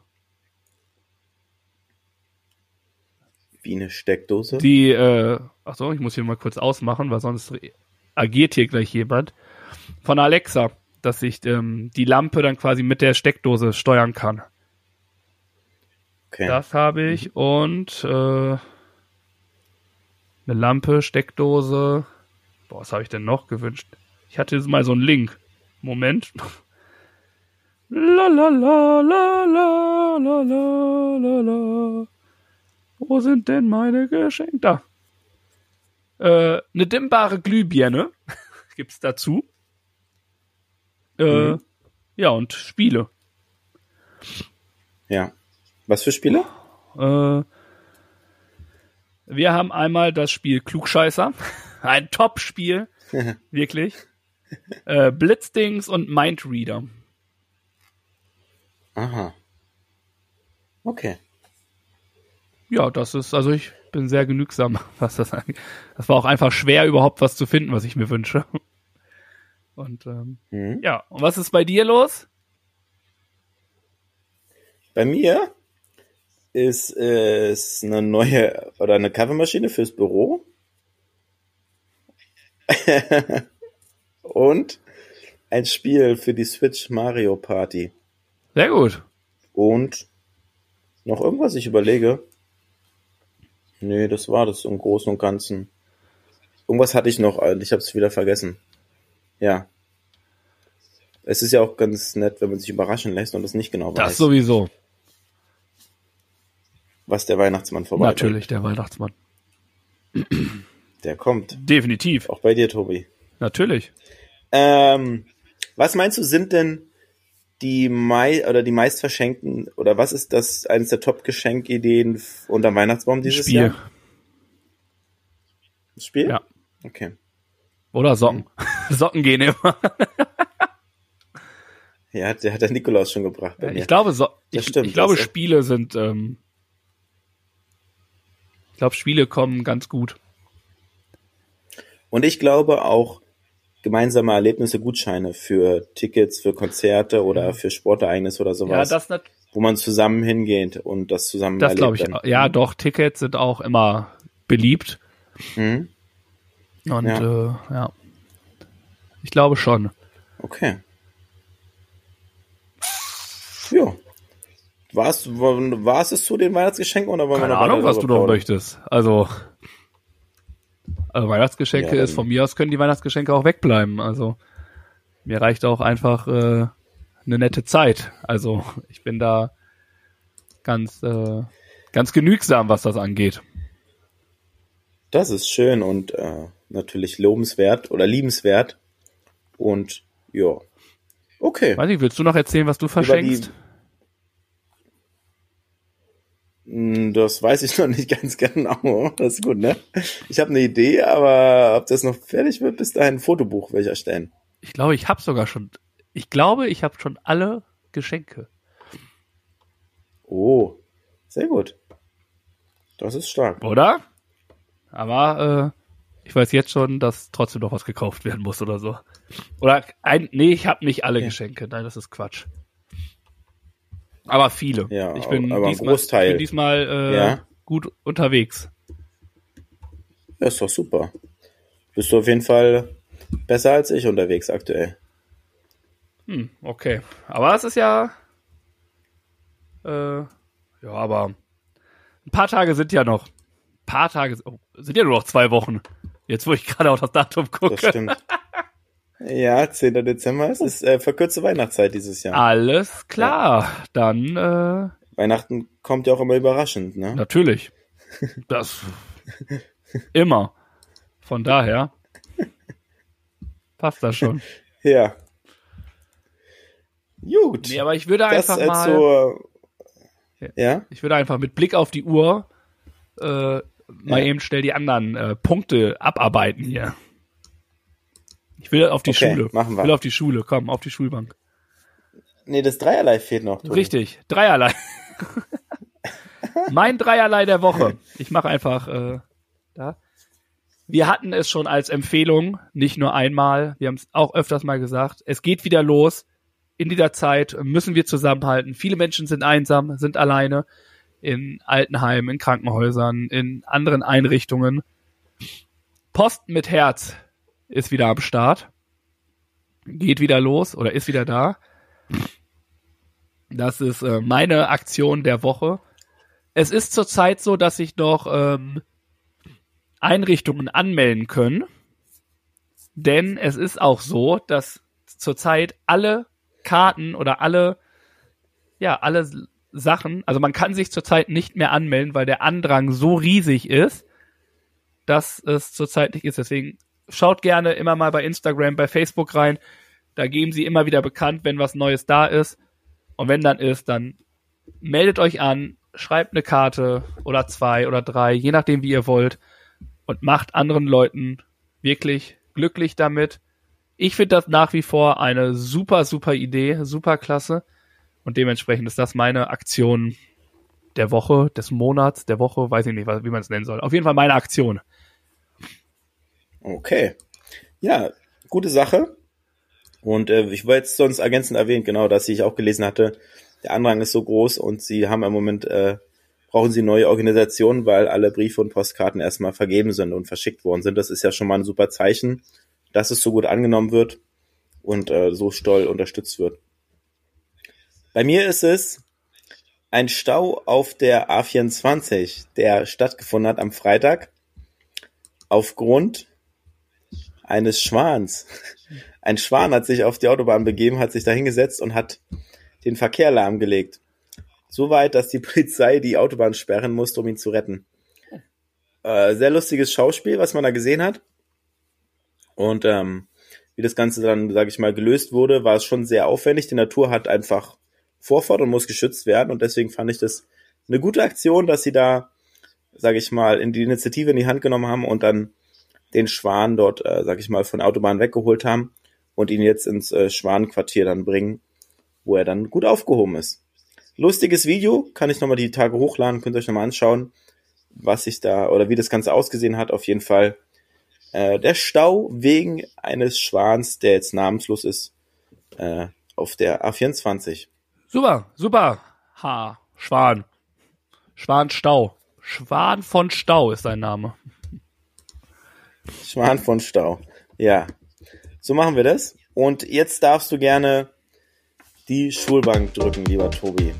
Wie eine Steckdose. Die, äh, ach so, ich muss hier mal kurz ausmachen, weil sonst agiert hier gleich jemand. Von Alexa, dass ich ähm, die Lampe dann quasi mit der Steckdose steuern kann. okay. Das habe ich und äh, eine Lampe, Steckdose. Boah, was habe ich denn noch gewünscht? Ich hatte jetzt mal so einen Link. Moment. La la la la la la la la la. Wo sind denn meine Geschenke? Da. Äh, eine dimmbare Glühbirne gibt's dazu. Äh, Mhm. Ja, und Spiele. Ja. Was für Spiele? Äh, wir haben einmal das Spiel Klugscheißer. Ein Top-Spiel. Wirklich. Äh, Blitzdings und Mindreader. Aha. Okay. Ja, das ist, also ich bin sehr genügsam, was das angeht. Das war auch einfach schwer, überhaupt was zu finden, was ich mir wünsche. Und ähm, Mhm. ja, und was ist bei dir los? Bei mir ist es eine neue oder eine Kaffeemaschine fürs Büro. Und ein Spiel für die Switch Mario Party. Sehr gut. Und noch irgendwas, ich überlege. Nee, das war das im Großen und Ganzen. Irgendwas hatte ich noch, ich habe es wieder vergessen. Ja. Es ist ja auch ganz nett, wenn man sich überraschen lässt und es nicht genau Das weiß, sowieso. was der Weihnachtsmann vorbei Natürlich, der Weihnachtsmann. Der kommt. Definitiv. Auch bei dir, Tobi. Natürlich. Ähm, was meinst du, sind denn die mei oder die meist verschenkten oder was ist das eines der Top-Geschenkideen f- unterm Weihnachtsbaum dieses Spiel. Jahr? Das Spiel? Ja. Okay. Oder Socken. Socken gehen immer. Ja, der hat der Nikolaus schon gebracht. Bei mir. Ich glaube, so, ich, stimmt, ich glaube, Spiele sind, ähm, ich glaube, Spiele kommen ganz gut. Und ich glaube auch gemeinsame Erlebnisse, Gutscheine für Tickets, für Konzerte oder für Sportereignisse oder Ja, sowas, das, nat- wo man zusammen hingeht und das zusammen das glaube ich. dann. Ja, doch, Tickets sind auch immer beliebt. Mhm. Und Ja. ja, äh, ja. ich glaube schon. Okay. Ja. War es, war, war es zu den Weihnachtsgeschenken oder wollen Keine wir noch Ahnung, was du noch möchtest. Also, also Weihnachtsgeschenke Ja, ist von mir aus können die Weihnachtsgeschenke auch wegbleiben. Also mir reicht auch einfach äh, eine nette Zeit. Also ich bin da ganz äh, ganz genügsam, was das angeht. Das ist schön und äh, natürlich lobenswert oder liebenswert. Und ja. Okay. Weiß nicht, willst du noch erzählen, was du verschenkst? Hm, Das weiß ich noch nicht ganz genau. Das ist gut, ne? Ich habe eine Idee, aber ob das noch fertig wird, bis dahin ein Fotobuch will ich erstellen. Ich glaube, ich habe sogar schon. Ich glaube, ich habe schon alle Geschenke. Oh, sehr gut. Das ist stark. Oder? Aber äh, ich weiß jetzt schon, dass trotzdem noch was gekauft werden muss oder so. Oder ein, nee, ich habe nicht alle Ja. Geschenke. Nein, das ist Quatsch. Aber viele. Ja, ich bin aber diesmal, Großteil. Ich bin diesmal äh, Ja. gut unterwegs. Ja, ist doch super. Bist du auf jeden Fall besser als ich unterwegs aktuell. Hm, okay. Aber es ist ja. Äh, ja, aber ein paar Tage sind ja noch. Ein paar Tage oh, sind ja nur noch zwei Wochen. Jetzt, wo ich gerade auf das Datum gucke. Das stimmt. ja, 10. Dezember. Es ist äh, verkürzte Weihnachtszeit dieses Jahr. Alles klar. Dann äh, Weihnachten kommt ja auch immer überraschend, ne? Natürlich. Das immer. Von daher passt das schon. Ja. Gut. Nee, aber ich würde das einfach mal, so. Ja? ich würde einfach mit Blick auf die Uhr äh, mal Ja. eben schnell die anderen äh, Punkte abarbeiten hier. Ich will auf die Okay, Schule. machen wir. Ich will auf die Schule. Komm, auf die Schulbank. Nee, das Dreierlei fehlt noch. Tobi. Richtig. Dreierlei. mein Dreierlei der Woche. Ich mache einfach äh, da. Wir hatten es schon als Empfehlung, nicht nur einmal. Wir haben es auch öfters mal gesagt. Es geht wieder los. In dieser Zeit müssen wir zusammenhalten. Viele Menschen sind einsam, sind alleine in Altenheimen, in Krankenhäusern, in anderen Einrichtungen. Post mit Herz ist wieder am Start. Geht wieder los oder ist wieder da. Das ist äh, meine Aktion der Woche. Es ist zurzeit so, dass sich noch ähm, Einrichtungen anmelden können. Denn es ist auch so, dass zurzeit alle Karten oder alle, ja, alle Sachen. Also man kann sich zurzeit nicht mehr anmelden, weil der Andrang so riesig ist, dass es zurzeit nicht ist. Deswegen schaut gerne immer mal bei Instagram, bei Facebook rein. Da geben sie immer wieder bekannt, wenn was Neues da ist. Und wenn dann ist, dann meldet euch an, schreibt eine Karte oder zwei oder drei, je nachdem wie ihr wollt und macht anderen Leuten wirklich glücklich damit. Ich finde das nach wie vor eine super, super Idee, super klasse. Und dementsprechend ist das meine Aktion der Woche, des Monats, der Woche, weiß ich nicht, wie man es nennen soll. Auf jeden Fall meine Aktion. Okay. Ja, gute Sache. Und äh, ich wollte jetzt sonst ergänzend erwähnt, genau, dass ich auch gelesen hatte, der Andrang ist so groß und sie haben im Moment, äh, brauchen sie neue Organisationen, weil alle Briefe und Postkarten erstmal vergeben sind und verschickt worden sind. Das ist ja schon mal ein super Zeichen, dass es so gut angenommen wird und äh, so stoll unterstützt wird. Bei mir ist es ein Stau auf der A24, der stattgefunden hat am Freitag aufgrund eines Schwans. Ein Schwan hat sich auf die Autobahn begeben, hat sich da hingesetzt und hat den Verkehr lahmgelegt. So weit, dass die Polizei die Autobahn sperren musste, um ihn zu retten. Äh, sehr lustiges Schauspiel, was man da gesehen hat. Und ähm, wie das Ganze dann, sage ich mal, gelöst wurde, war es schon sehr aufwendig. Die Natur hat einfach Vorfahrt und muss geschützt werden. Und deswegen fand ich das eine gute Aktion, dass sie da, sage ich mal, in die Initiative in die Hand genommen haben und dann den Schwan dort, äh, sag ich mal, von der Autobahn weggeholt haben und ihn jetzt ins äh, Schwanenquartier dann bringen, wo er dann gut aufgehoben ist. Lustiges Video, kann ich nochmal die Tage hochladen, könnt ihr euch nochmal anschauen, was sich da oder wie das Ganze ausgesehen hat. Auf jeden Fall äh, der Stau wegen eines Schwans, der jetzt namenslos ist, äh, auf der A24. Super, super. Ha, Schwan. Schwanstau. Schwan von Stau ist sein Name. Schwan von Stau. Ja. So machen wir das. Und jetzt darfst du gerne die Schulbank drücken, lieber Tobi.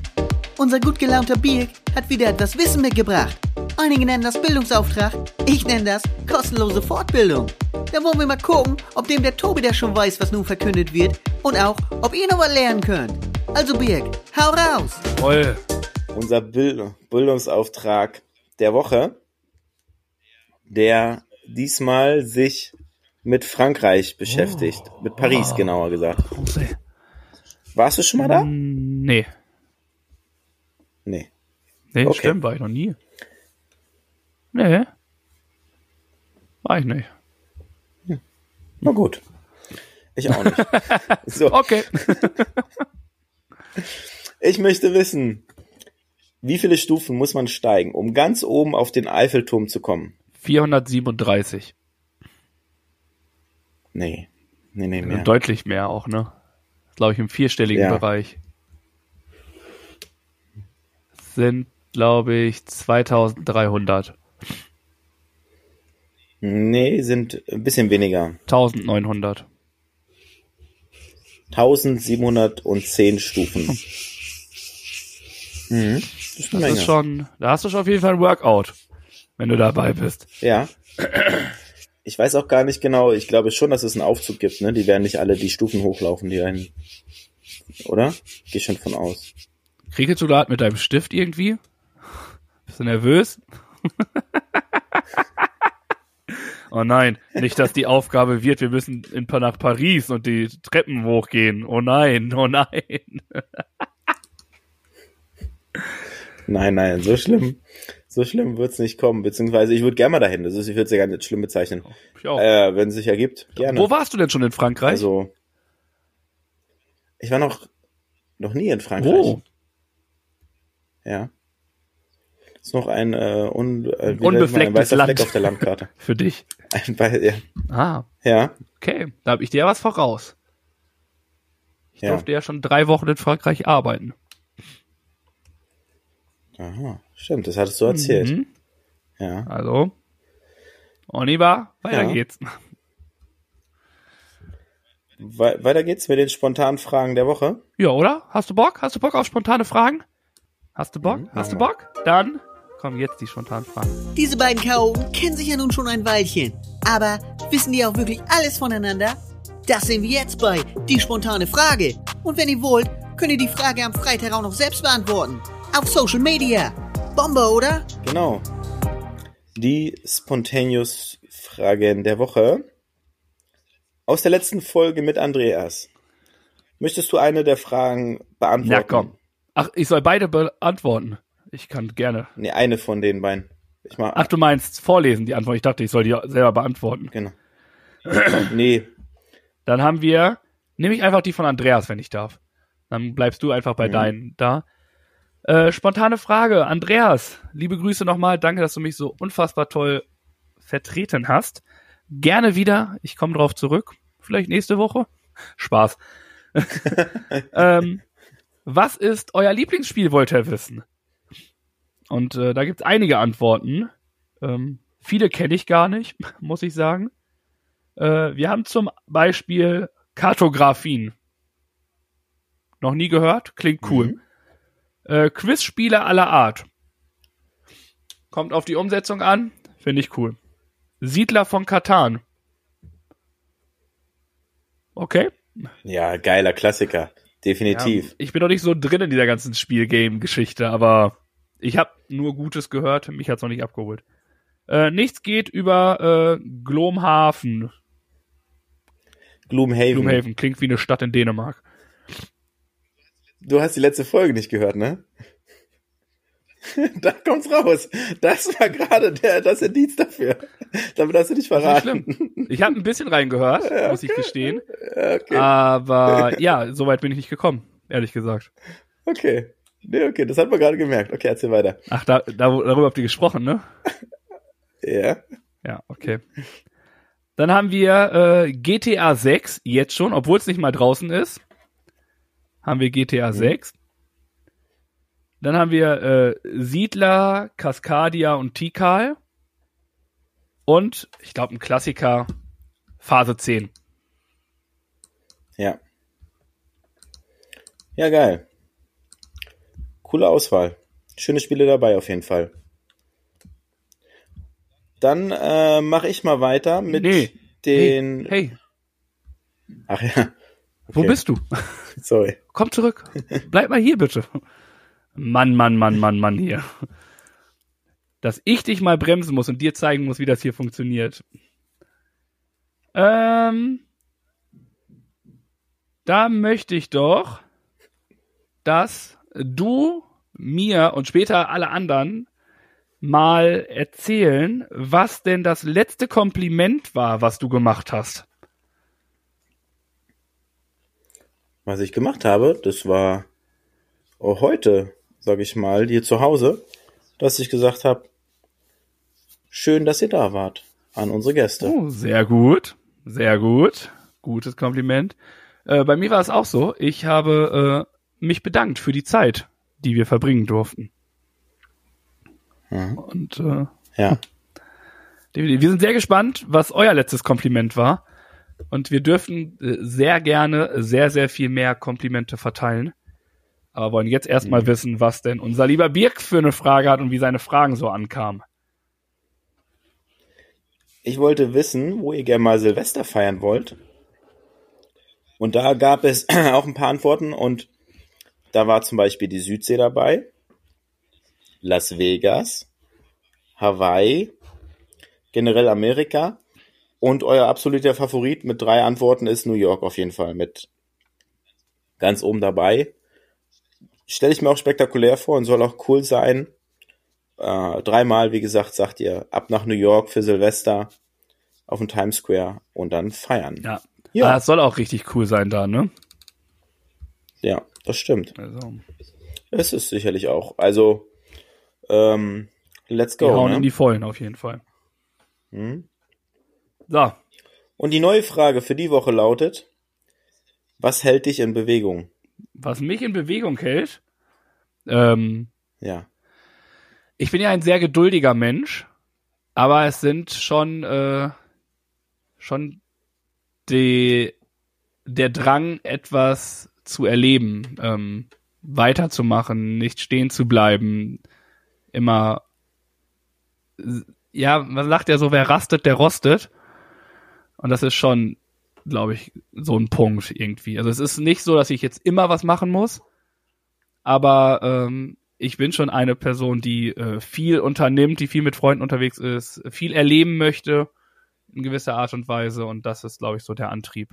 Unser gut gelaunter Birk hat wieder etwas Wissen mitgebracht. Einige nennen das Bildungsauftrag, ich nenne das kostenlose Fortbildung. Da wollen wir mal gucken, ob dem der Tobi der schon weiß, was nun verkündet wird und auch, ob ihr noch was lernen könnt. Also Birk, hau raus! Toll. Unser Bild Bildungsauftrag der Woche, der diesmal sich mit Frankreich beschäftigt. Oh, mit Paris, wow. genauer gesagt. Français. Warst du schon mal da? Mm, Nee. Nee. Nee, Okay. stimmt, war ich noch nie. Nee. War ich nicht. Na gut. Ich auch nicht. so, Okay. ich möchte wissen, wie viele Stufen muss man steigen, um ganz oben auf den Eiffelturm zu kommen? 437. Nee. Nee, nee, Also mehr. deutlich mehr auch, ne? Glaube ich im vierstelligen Ja. Bereich. Sind, glaube ich, 2300. Nee, sind ein bisschen weniger. 1900. 1710 Stufen. Mhm. Das ist Das ist schon, da hast du schon auf jeden Fall ein Workout, wenn du dabei bist. Ja. Ich weiß auch gar nicht genau, ich glaube schon, dass es einen Aufzug gibt, ne? Die werden nicht alle die Stufen hochlaufen, die einen. Oder? Geh schon von aus. Kriegst du da mit deinem Stift irgendwie? Bist du nervös? oh nein, nicht, dass die Aufgabe wird, wir müssen in, nach Paris und die Treppen hochgehen. Oh nein, oh nein. Nein, nein, so schlimm. So schlimm wird's nicht kommen. Beziehungsweise ich würde gerne mal dahin. Das ist, ich würde es ja gar nicht schlimm bezeichnen. Ich auch. Äh, wenn es sich ergibt, gerne. Wo warst du denn schon in Frankreich? Also, ich war noch, noch nie in Frankreich. Wo? Ja. Ist noch ein, äh, un, äh, Unbeflecktes Land. Fleck auf der Landkarte. Für dich. Ein, wei- ja. Ah, ja, okay. Da habe ich dir ja was voraus. Ich Ja. durfte ja schon drei Wochen in Frankreich arbeiten. Aha, stimmt, das hattest du erzählt. Mhm. Ja. Also, Oniba, weiter Ja. geht's. We weiter geht's mit den spontanen Fragen der Woche. Ja, oder? Hast du Bock? Hast du Bock auf spontane Fragen? Hast du Bock? Hast du Bock? Dann kommen jetzt die spontanen Fragen. Diese beiden Chaoten kennen sich ja nun schon ein Weilchen. Aber wissen die auch wirklich alles voneinander? Das sehen wir jetzt bei Die spontane Frage. Und wenn ihr wollt, könnt ihr die Frage am Freitag auch noch selbst beantworten. Auf Social Media. Bombe, oder? Genau. Die Spontaneous-Fragen der Woche. Aus der letzten Folge mit Andreas. Möchtest du eine der Fragen beantworten? Ja, komm. Ach, ich soll beide beantworten. Ich kann gerne. Nee, eine von den beiden. Ich mach, Ach, du meinst vorlesen die Antwort. Ich dachte, ich soll die selber beantworten. Genau. nee, Dann haben wir, nehme ich einfach die von Andreas, wenn ich darf. Dann bleibst du einfach bei Mhm. deinen da. Äh, spontane Frage, Andreas. Liebe Grüße nochmal. Danke, dass du mich so unfassbar toll vertreten hast. Gerne wieder. Ich komme drauf zurück. Vielleicht nächste Woche. Spaß. ähm, was ist euer Lieblingsspiel, wollt ihr wissen? Und äh, da gibt's einige Antworten. Ähm, viele kenne ich gar nicht, muss ich sagen. Äh, wir haben zum Beispiel Kartografien. Noch nie gehört? Klingt cool. Mhm. Äh, Quizspiele aller Art. Kommt auf die Umsetzung an. Finde ich cool. Siedler von Katan. Okay. ja, geiler Klassiker. Definitiv. Ja, ich bin noch nicht so drin in dieser ganzen Spielgame-Geschichte, aber ich habe nur Gutes gehört. Mich hat's noch nicht abgeholt. Äh, nichts geht über äh, Glomhaven. Gloomhaven. Gloomhaven klingt wie eine Stadt in Dänemark. Du hast die letzte Folge nicht gehört, ne? da kommt's raus. Das war gerade der, das Indiz dafür. Damit hast du dich verraten. nicht schlimm. Ich habe ein bisschen reingehört, muss ich gestehen. Okay. Aber ja, so weit bin ich nicht gekommen, ehrlich gesagt. Okay. Nee, okay, das hat man gerade gemerkt. Okay, erzähl weiter. Ach, da, da, darüber habt ihr gesprochen, ne? Ja. Ja, okay. Dann haben wir äh, GTA 6, jetzt schon, obwohl es nicht mal draußen ist. Haben wir GTA 6. Dann haben wir äh, Siedler, Cascadia und Tikal. Und, ich glaube, ein Klassiker, Phase 10. Ja. Ja, geil. Coole Auswahl. Schöne Spiele dabei auf jeden Fall. Dann äh, mache ich mal weiter mit Nee. den. Hey, hey Ach ja. wo Okay. bist du? Sorry. Komm zurück. Bleib mal hier, bitte. Mann, Mann, Mann, Mann, Mann hier. Dass ich dich mal bremsen muss und dir zeigen muss, wie das hier funktioniert. Ähm, da möchte ich doch, dass du mir und später alle anderen mal erzählen, was denn das letzte Kompliment war, was du gemacht hast. Was ich gemacht habe, das war heute, sag ich mal, hier zu Hause, dass ich gesagt habe, schön, dass ihr da wart an unsere Gäste. Oh, sehr gut. Sehr gut. Gutes Kompliment. Äh, bei mir war es auch so. Ich habe äh, mich bedankt für die Zeit, die wir verbringen durften. Mhm. Und äh, Ja. wir sind sehr gespannt, was euer letztes Kompliment war. Und wir dürfen äh, sehr gerne sehr, sehr viel mehr Komplimente verteilen. Aber wollen jetzt erstmal wissen, was denn unser lieber Birk für eine Frage hat und wie seine Fragen so ankamen. Ich wollte wissen, wo ihr gerne mal Silvester feiern wollt. Und da gab es auch ein paar Antworten und da war zum Beispiel die Südsee dabei, Las Vegas, Hawaii, generell Amerika und euer absoluter Favorit mit drei Antworten ist New York auf jeden Fall mit ganz oben dabei. Stelle ich mir auch spektakulär vor und soll auch cool sein. Äh, dreimal, wie gesagt, sagt ihr, ab nach New York für Silvester auf dem Times Square und dann feiern. Ja. Ja. Ah, es soll auch richtig cool sein da, ne? Ja, das stimmt. Also, Es ist sicherlich auch. Also, ähm, let's wir go. hauen in Ne? die Vollen auf jeden Fall. Hm? So, Und die neue Frage für die Woche lautet, was hält dich in Bewegung? was mich in Bewegung hält, ähm, Ja. ich bin ja ein sehr geduldiger Mensch, aber es sind schon, äh, schon die, der Drang, etwas zu erleben, ähm, weiterzumachen, nicht stehen zu bleiben, immer, ja, man sagt ja so, wer rastet, der rostet. Und das ist schon, glaube ich, so ein Punkt irgendwie. Also es ist nicht so, dass ich jetzt immer was machen muss, aber ähm, ich bin schon eine Person, die äh, viel unternimmt, die viel mit Freunden unterwegs ist, viel erleben möchte in gewisser Art und Weise und das ist, glaube ich, so der Antrieb.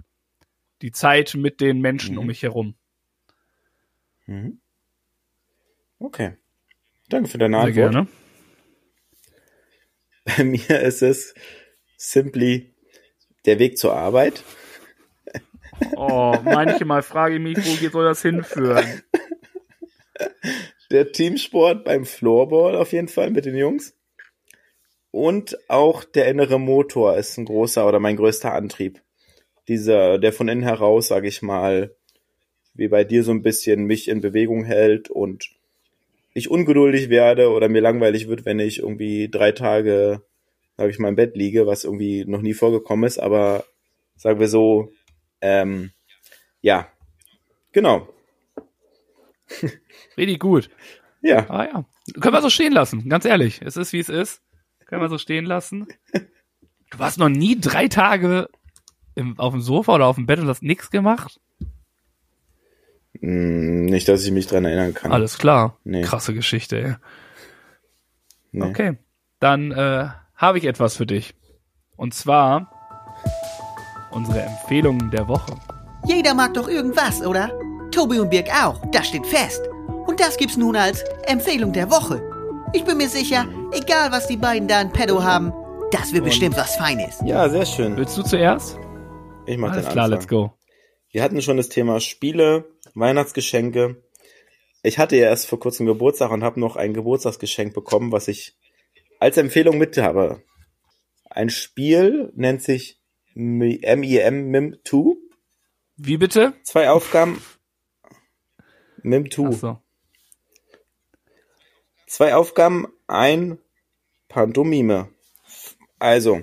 Die Zeit mit den Menschen Mhm. um mich herum. Mhm. Okay. Danke für deine Sehr Antwort. gerne. Bei mir ist es simply der Weg zur Arbeit. Oh, manchmal frage ich mich, wo geht- soll das hinführen? Der Teamsport beim Floorball auf jeden Fall mit den Jungs. Und auch der innere Motor ist ein großer oder mein größter Antrieb. Dieser, der von innen heraus, sage ich mal, wie bei dir so ein bisschen mich in Bewegung hält und ich ungeduldig werde oder mir langweilig wird, wenn ich irgendwie drei Tage, sag ich mal, im Bett liege, was irgendwie noch nie vorgekommen ist, aber sagen wir so, ähm, ja, genau, Richtig gut. ja. Ah ja. Können wir so stehen lassen, ganz ehrlich. Es ist, wie es ist. Können wir so stehen lassen. Du warst noch nie drei Tage im, auf dem Sofa oder auf dem Bett und hast nichts gemacht? Hm, Nicht, dass ich mich dran erinnern kann. Alles klar. Nee. Krasse Geschichte, ey. Nee. Okay. Dann äh, habe ich etwas für dich. Und zwar unsere Empfehlungen der Woche. Jeder mag doch irgendwas, oder? Tobi und Birg auch, das steht fest. Und das gibt's nun als Empfehlung der Woche. Ich bin mir sicher, egal was die beiden da in Pedo haben, das wird bestimmt was Feines. Ja, sehr schön. Willst du zuerst? Ich mach Alles den klar, Anfang. let's go. Wir hatten schon das Thema Spiele, Weihnachtsgeschenke. Ich hatte ja erst vor kurzem Geburtstag und habe noch ein Geburtstagsgeschenk bekommen, was ich als Empfehlung mit habe. Ein Spiel nennt sich MIM MIM 2. Wie bitte? Zwei Aufgaben. MIM 2. Achso. Zwei Aufgaben, ein Pantomime. Also,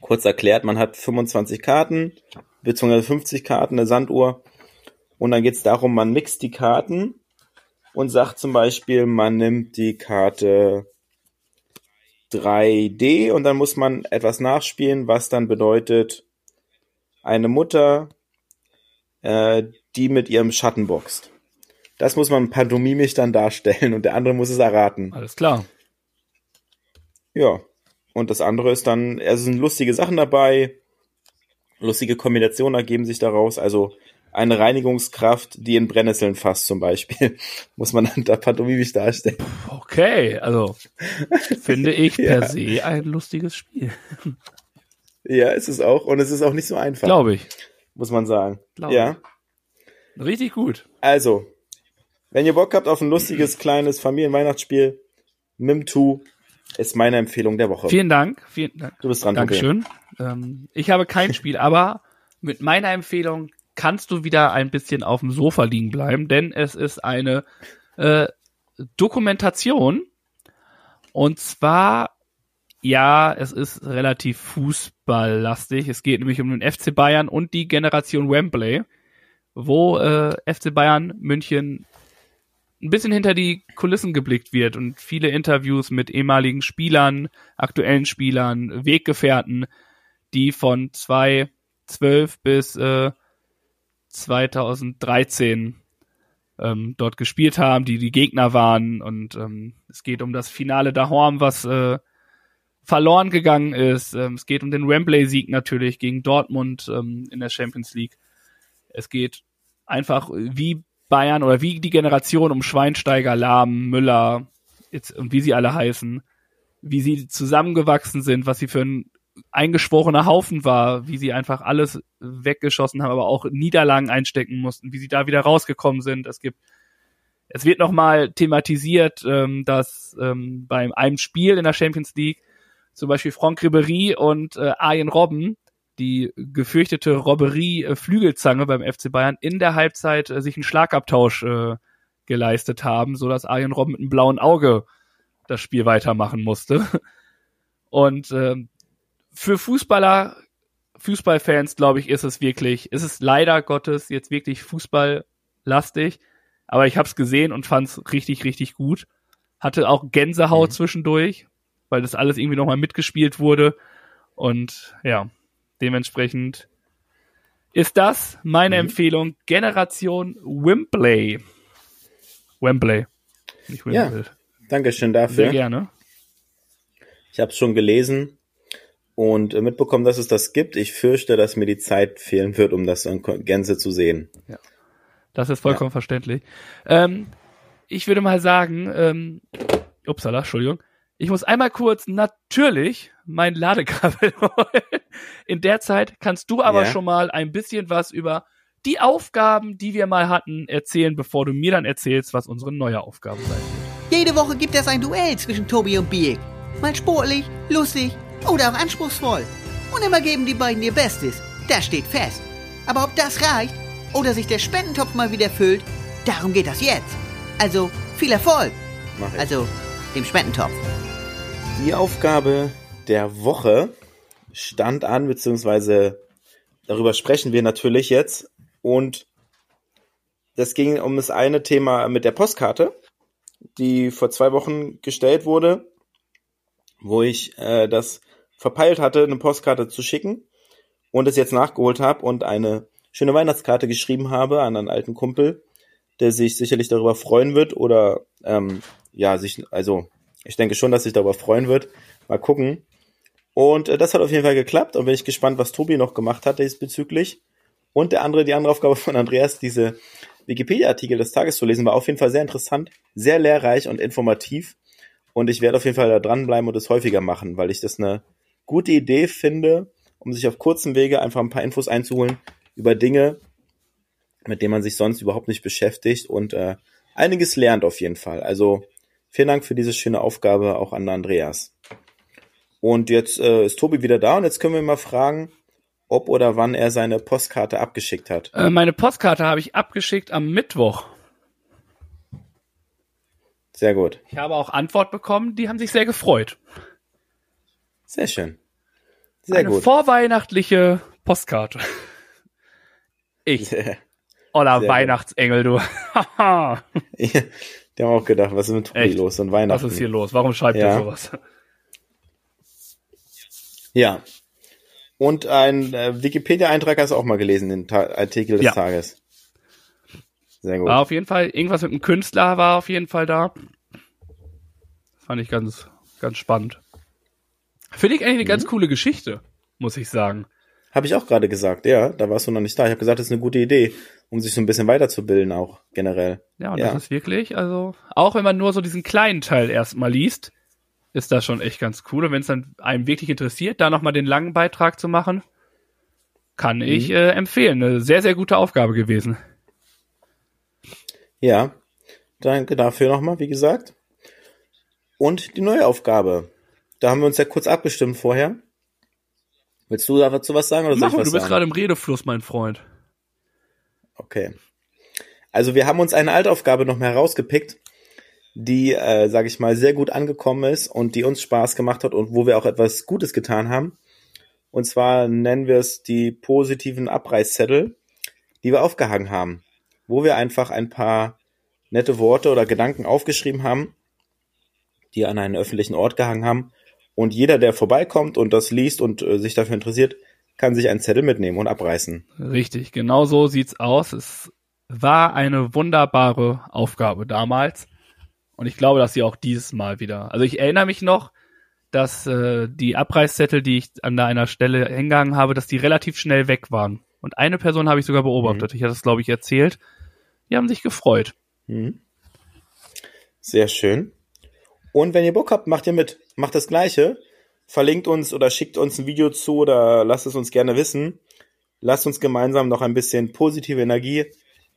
kurz erklärt, man hat 25 Karten, beziehungsweise 50 Karten, eine Sanduhr. Und dann geht es darum, man mixt die Karten und sagt zum Beispiel, man nimmt die Karte 3D und dann muss man etwas nachspielen, was dann bedeutet, eine Mutter, äh, die mit ihrem Schatten boxt. Das muss man pantomimisch dann darstellen und der andere muss es erraten. Alles klar. Ja. Und das andere ist dann, es sind lustige Sachen dabei, lustige Kombinationen ergeben sich daraus. Also eine Reinigungskraft, die in Brennnesseln fasst zum Beispiel, muss man dann da pantomimisch darstellen. Okay, also finde ich Ja. per se ein lustiges Spiel. Ja, ist es auch. Und es ist auch nicht so einfach, Glaube ich. muss man sagen. Glaub ja. Richtig gut. Also, wenn ihr Bock habt auf ein lustiges, kleines Familienweihnachtsspiel, Mim2 ist meine Empfehlung der Woche. Vielen Dank. Vielen Dank. Du bist dran. Dankeschön. Ähm, ich habe kein Spiel, aber mit meiner Empfehlung kannst du wieder ein bisschen auf dem Sofa liegen bleiben, denn es ist eine äh, Dokumentation. Und zwar, ja, es ist relativ fußballlastig. Es geht nämlich um den FC Bayern und die Generation Wembley, wo äh, FC Bayern München ein bisschen hinter die Kulissen geblickt wird und viele Interviews mit ehemaligen Spielern, aktuellen Spielern, Weggefährten, die von 2012 bis äh, 2013 ähm, dort gespielt haben, die die Gegner waren und ähm, es geht um das Finale daheim, was äh, verloren gegangen ist. Ähm, es geht um den Wembley-Sieg natürlich gegen Dortmund ähm, in der Champions League. Es geht einfach wie Bayern oder wie die Generation um Schweinsteiger, Lahm, Müller jetzt, und wie sie alle heißen, wie sie zusammengewachsen sind, was sie für ein eingeschworener Haufen war, wie sie einfach alles weggeschossen haben, aber auch Niederlagen einstecken mussten, wie sie da wieder rausgekommen sind. Es gibt, es wird nochmal thematisiert, ähm, dass ähm, beim einem Spiel in der Champions League zum Beispiel Franck Ribéry und äh, Arjen Robben die gefürchtete Robberie-Flügelzange beim FC Bayern in der Halbzeit äh, sich einen Schlagabtausch äh, geleistet haben, so dass Arjen Robben mit einem blauen Auge das Spiel weitermachen musste. Und ähm, für Fußballer, Fußballfans, glaube ich, ist es wirklich, ist es leider Gottes jetzt wirklich fußballlastig. Aber ich habe es gesehen und fand es richtig, richtig gut. Hatte auch Gänsehaut zwischendurch, weil das alles irgendwie nochmal mitgespielt wurde. Und ja, dementsprechend ist das meine Empfehlung. Generation Wembley. Wembley. Nicht Ja. Windmill. Dankeschön Sehr dafür. gerne. Ich habe es schon gelesen und äh, mitbekommen, dass es das gibt. Ich fürchte, dass mir die Zeit fehlen wird, um das in Gänze zu sehen. Das ist vollkommen verständlich. Ähm, ich würde mal sagen, ähm, upsala, Entschuldigung. Ich muss einmal kurz natürlich mein Ladekabel holen. In der Zeit kannst du aber Ja. schon mal ein bisschen was über die Aufgaben, die wir mal hatten, erzählen, bevor du mir dann erzählst, was unsere neue Aufgabe sein wird. Jede Woche gibt es ein Duell zwischen Tobi und Birk. Mal sportlich, lustig oder auch anspruchsvoll. Und immer geben die beiden ihr Bestes. Das steht fest. Aber ob das reicht oder sich der Spendentopf mal wieder füllt, darum geht das jetzt. Also viel Erfolg. Also dem Spendentopf. Die Aufgabe der Woche stand an, beziehungsweise darüber sprechen wir natürlich jetzt. Und das ging um das eine Thema mit der Postkarte, die vor zwei Wochen gestellt wurde, wo ich äh, das verpeilt hatte, eine Postkarte zu schicken und es jetzt nachgeholt habe und eine schöne Weihnachtskarte geschrieben habe an einen alten Kumpel, der sich sicherlich darüber freuen wird oder ähm, ja, sich, also ich denke schon, dass sich darüber freuen wird. Mal gucken. Und äh, das hat auf jeden Fall geklappt und bin ich gespannt, was Tobi noch gemacht hat diesbezüglich. Und der andere, die andere Aufgabe von Andreas, diese Wikipedia-Artikel des Tages zu lesen, war auf jeden Fall sehr interessant, sehr lehrreich und informativ. Und ich werde auf jeden Fall da dranbleiben und es häufiger machen, weil ich das eine gute Idee finde, um sich auf kurzem Wege einfach ein paar Infos einzuholen über Dinge, mit denen man sich sonst überhaupt nicht beschäftigt und äh, einiges lernt auf jeden Fall. Also vielen Dank für diese schöne Aufgabe auch an Andreas. Und jetzt äh, ist Tobi wieder da und jetzt können wir mal fragen, ob oder wann er seine Postkarte abgeschickt hat. Äh, meine Postkarte habe ich abgeschickt am Mittwoch. Sehr gut. Ich habe auch Antwort bekommen, die haben sich sehr gefreut. Sehr schön. Sehr Eine gut. vorweihnachtliche Postkarte. Ich, Oller Sehr Weihnachtsengel, du. Die haben auch gedacht, was ist mit Tobi los und Was Weihnachten? ist hier los? Warum schreibt Ja. ihr sowas? Ja. Und ein äh, Wikipedia-Eintrag hast du auch mal gelesen, den Ta Artikel des Ja. Tages. Sehr gut. War auf jeden Fall, irgendwas mit einem Künstler war auf jeden Fall da. Fand ich ganz, ganz spannend. Finde ich eigentlich eine Mhm. ganz coole Geschichte, muss ich sagen. Habe ich auch gerade gesagt, ja, da warst du noch nicht da. Ich habe gesagt, das ist eine gute Idee, um sich so ein bisschen weiterzubilden auch generell. Ja, und Ja. das ist wirklich, also, auch wenn man nur so diesen kleinen Teil erstmal liest, ist das schon echt ganz cool. Und wenn es dann einem wirklich interessiert, da nochmal den langen Beitrag zu machen, kann ich Mhm. äh, empfehlen. Eine sehr, sehr gute Aufgabe gewesen. Ja, danke dafür nochmal, wie gesagt. Und die neue Aufgabe. Da haben wir uns ja kurz abgestimmt vorher. Willst du dazu was sagen oder soll Mach ich mal, was du bist sagen? gerade im Redefluss, mein Freund. Okay. Also wir haben uns eine Altaufgabe noch mal herausgepickt, die, äh, sage ich mal, sehr gut angekommen ist und die uns Spaß gemacht hat und wo wir auch etwas Gutes getan haben. Und zwar nennen wir es die positiven Abreißzettel, die wir aufgehangen haben, wo wir einfach ein paar nette Worte oder Gedanken aufgeschrieben haben, die an einen öffentlichen Ort gehangen haben. Und jeder, der vorbeikommt und das liest und äh, sich dafür interessiert, kann sich einen Zettel mitnehmen und abreißen. Richtig, genau so sieht's aus. Es war eine wunderbare Aufgabe damals. Und ich glaube, dass sie auch dieses Mal wieder. Also ich erinnere mich noch, dass äh, die Abreißzettel, die ich an einer Stelle hingegangen habe, dass die relativ schnell weg waren. Und eine Person habe ich sogar beobachtet. Ich hatte es, glaube ich, erzählt. Die haben sich gefreut. Mhm. Sehr schön. Und wenn ihr Bock habt, macht ihr mit. Macht das Gleiche. Verlinkt uns oder schickt uns ein Video zu oder lasst es uns gerne wissen. Lasst uns gemeinsam noch ein bisschen positive Energie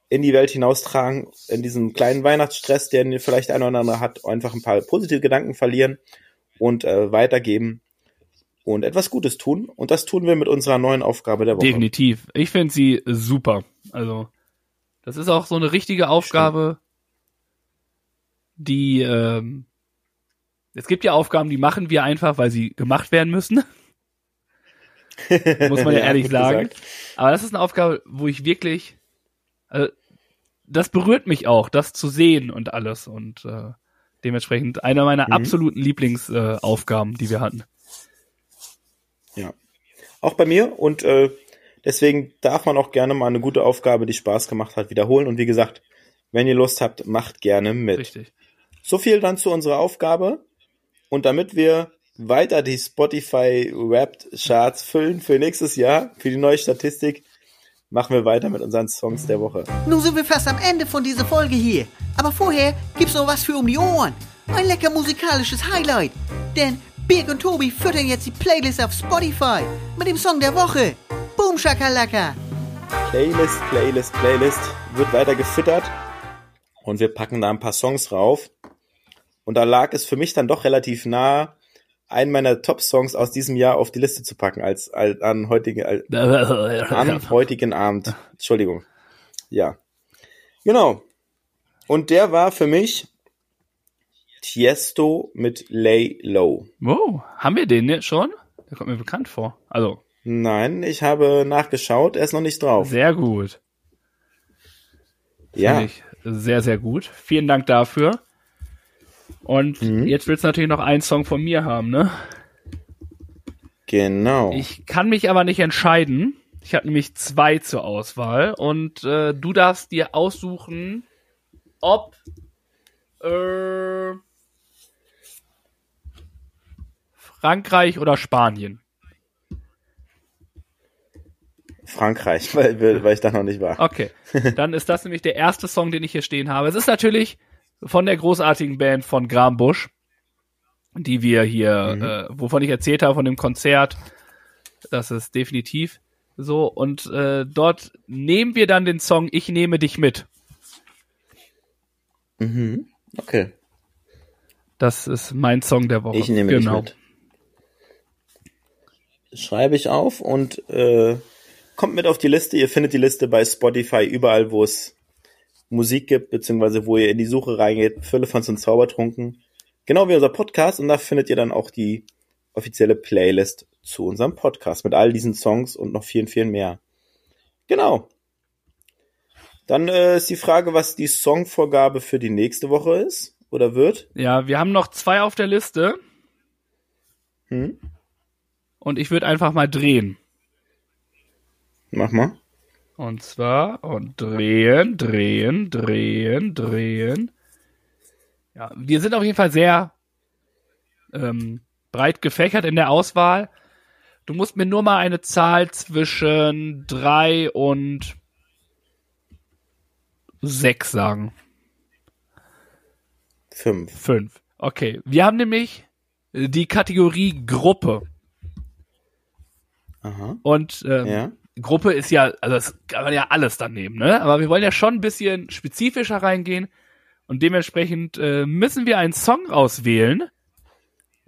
in die Welt hinaustragen, in diesem kleinen Weihnachtsstress, den vielleicht einer oder andere hat, einfach ein paar positive Gedanken verlieren und äh, weitergeben und etwas Gutes tun. Und das tun wir mit unserer neuen Aufgabe der Woche. Definitiv. Ich finde sie super. Also, das ist auch so eine richtige Aufgabe, die, ähm, es gibt ja Aufgaben, die machen wir einfach, weil sie gemacht werden müssen. Muss man ja, ehrlich gut sagen. gesagt. Aber das ist eine Aufgabe, wo ich wirklich, also, das berührt mich auch, das zu sehen und alles und äh, dementsprechend einer meiner Mhm. absoluten Lieblingsaufgaben, äh, die wir hatten. Ja. Auch bei mir und äh, deswegen darf man auch gerne mal eine gute Aufgabe, die Spaß gemacht hat, wiederholen. Und wie gesagt, wenn ihr Lust habt, macht gerne mit. Richtig. so viel dann zu unserer Aufgabe. Und damit wir weiter die Spotify Wrapped Charts füllen für nächstes Jahr, für die neue Statistik, machen wir weiter mit unseren Songs der Woche. Nun sind wir fast am Ende von dieser Folge hier. Aber vorher gibt's noch was für um die Ohren. Ein lecker musikalisches Highlight. Denn Birg und Tobi füttern jetzt die Playlist auf Spotify mit dem Song der Woche. Boom Shakalaka. Playlist, Playlist, Playlist wird weiter gefüttert und wir packen da ein paar Songs rauf. Und da lag es für mich dann doch relativ nah, einen meiner Top-Songs aus diesem Jahr auf die Liste zu packen, als, als an, heutige, als, am heutigen Abend. Entschuldigung. Ja. Genau. Und der war für mich Tiesto mit Lay Low. Wow, haben wir den jetzt schon? Der kommt mir bekannt vor. Also, Nein, ich habe nachgeschaut, er ist noch nicht drauf. sehr gut. Ja. Finde ich sehr, sehr gut. Vielen Dank dafür. Und Mhm. jetzt willst du natürlich noch einen Song von mir haben, ne? Genau. Ich kann mich aber nicht entscheiden. Ich habe nämlich zwei zur Auswahl und äh, du darfst dir aussuchen, ob äh, Frankreich oder Spanien. Frankreich, weil, weil ich da noch nicht war. Okay, dann ist das nämlich der erste Song, den ich hier stehen habe. Es ist natürlich von der großartigen Band von Graham Busch, die wir hier, äh, wovon ich erzählt habe, von dem Konzert. Das ist definitiv so. Und äh, dort nehmen wir dann den Song Ich nehme dich mit. Mhm. Okay. Das ist mein Song der Woche. Ich nehme genau. dich mit. Schreibe ich auf und äh, kommt mit auf die Liste. Ihr findet die Liste bei Spotify überall, wo es Musik gibt, beziehungsweise wo ihr in die Suche reingeht. Füllefans und Zaubertrunken. Genau wie unser Podcast. Und da findet ihr dann auch die offizielle Playlist zu unserem Podcast mit all diesen Songs und noch vielen, vielen mehr. Genau. Dann äh, ist die Frage, was die Songvorgabe für die nächste Woche ist oder wird. Ja, wir haben noch zwei auf der Liste Hm? und ich würde einfach mal drehen. Mach mal. Und zwar und drehen, drehen, drehen, drehen. Ja, wir sind auf jeden Fall sehr ähm, breit gefächert in der Auswahl. Du musst mir nur mal eine Zahl zwischen drei und sechs sagen. Fünf. Fünf. Okay. Wir haben nämlich die Kategorie Gruppe. Aha. Und ähm, Ja. Gruppe ist ja, also das kann man ja alles dann nehmen, ne? Aber wir wollen ja schon ein bisschen spezifischer reingehen und dementsprechend äh, müssen wir einen Song auswählen.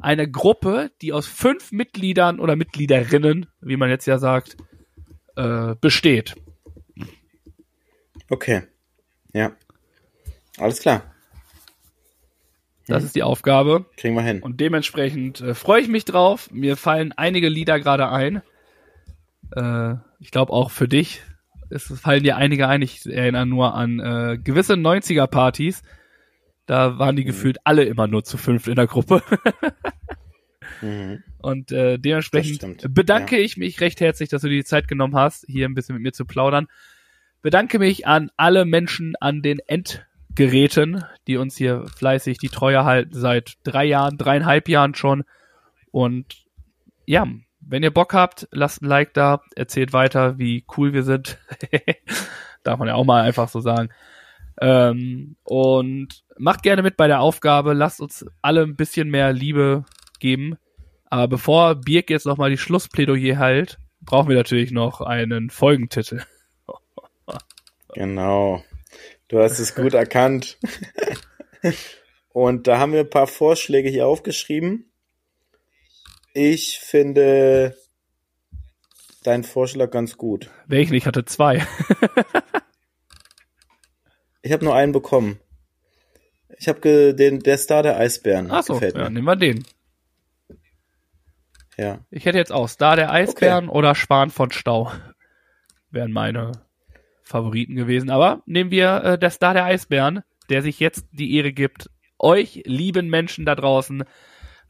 Eine Gruppe, die aus fünf Mitgliedern oder Mitgliederinnen, wie man jetzt ja sagt, äh, besteht. Okay. Ja. Alles klar. Das ist die Aufgabe. Kriegen wir hin. Und dementsprechend äh, freue ich mich drauf. Mir fallen einige Lieder gerade ein. Äh, ich glaube auch für dich. Es fallen dir einige ein. Ich erinnere nur an äh, gewisse 90er-Partys. Da waren die gefühlt alle immer nur zu fünft in der Gruppe. Mhm. Und äh, dementsprechend bedanke ich mich recht herzlich, dass du dir die Zeit genommen hast, hier ein bisschen mit mir zu plaudern. Bedanke mich an alle Menschen an den Endgeräten, die uns hier fleißig die Treue halten seit drei Jahren, dreieinhalb Jahren schon. Und ja, wenn ihr Bock habt, lasst ein Like da, erzählt weiter, wie cool wir sind. Darf man ja auch mal einfach so sagen. Ähm, und macht gerne mit bei der Aufgabe, lasst uns alle ein bisschen mehr Liebe geben. Aber bevor Birk jetzt nochmal die Schlussplädoyer hält, brauchen wir natürlich noch einen Folgentitel. Genau. Du hast es gut erkannt. Und da haben wir ein paar Vorschläge hier aufgeschrieben. Ich finde deinen Vorschlag ganz gut. Welchen? Ich hatte zwei. Ich habe nur einen bekommen. Ich habe den der Star der Eisbären. Achso, ja, nehmen wir den. Ja. Ich hätte jetzt auch Star der Eisbären oder Spahn von Stau. Wären meine Favoriten gewesen. Aber nehmen wir äh, der Star der Eisbären, der sich jetzt die Ehre gibt, euch lieben Menschen da draußen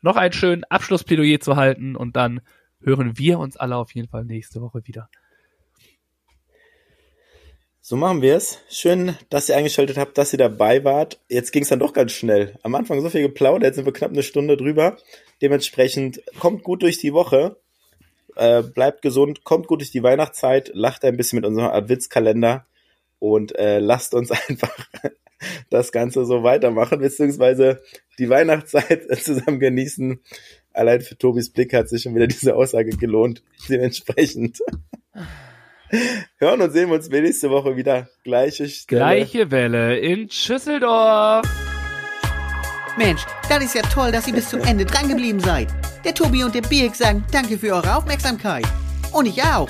noch einen schönen Abschlussplädoyer zu halten und dann hören wir uns alle auf jeden Fall nächste Woche wieder. So machen wir es. Schön, dass ihr eingeschaltet habt, dass ihr dabei wart. Jetzt ging es dann doch ganz schnell. Am Anfang so viel geplaudert, jetzt sind wir knapp eine Stunde drüber. Dementsprechend kommt gut durch die Woche, äh, bleibt gesund, kommt gut durch die Weihnachtszeit, lacht ein bisschen mit unserem Adventskalender und äh, lasst uns einfach das Ganze so weitermachen, beziehungsweise die Weihnachtszeit zusammen genießen. Allein für Tobis Blick hat sich schon wieder diese Aussage gelohnt. Dementsprechend hören und sehen wir uns nächste Woche wieder. Gleiche Stelle. Gleiche Welle in Schüsseldorf. Mensch, das ist ja toll, dass ihr bis zum Ende drangeblieben seid. Der Tobi und der Birk sagen danke für eure Aufmerksamkeit. Und ich auch.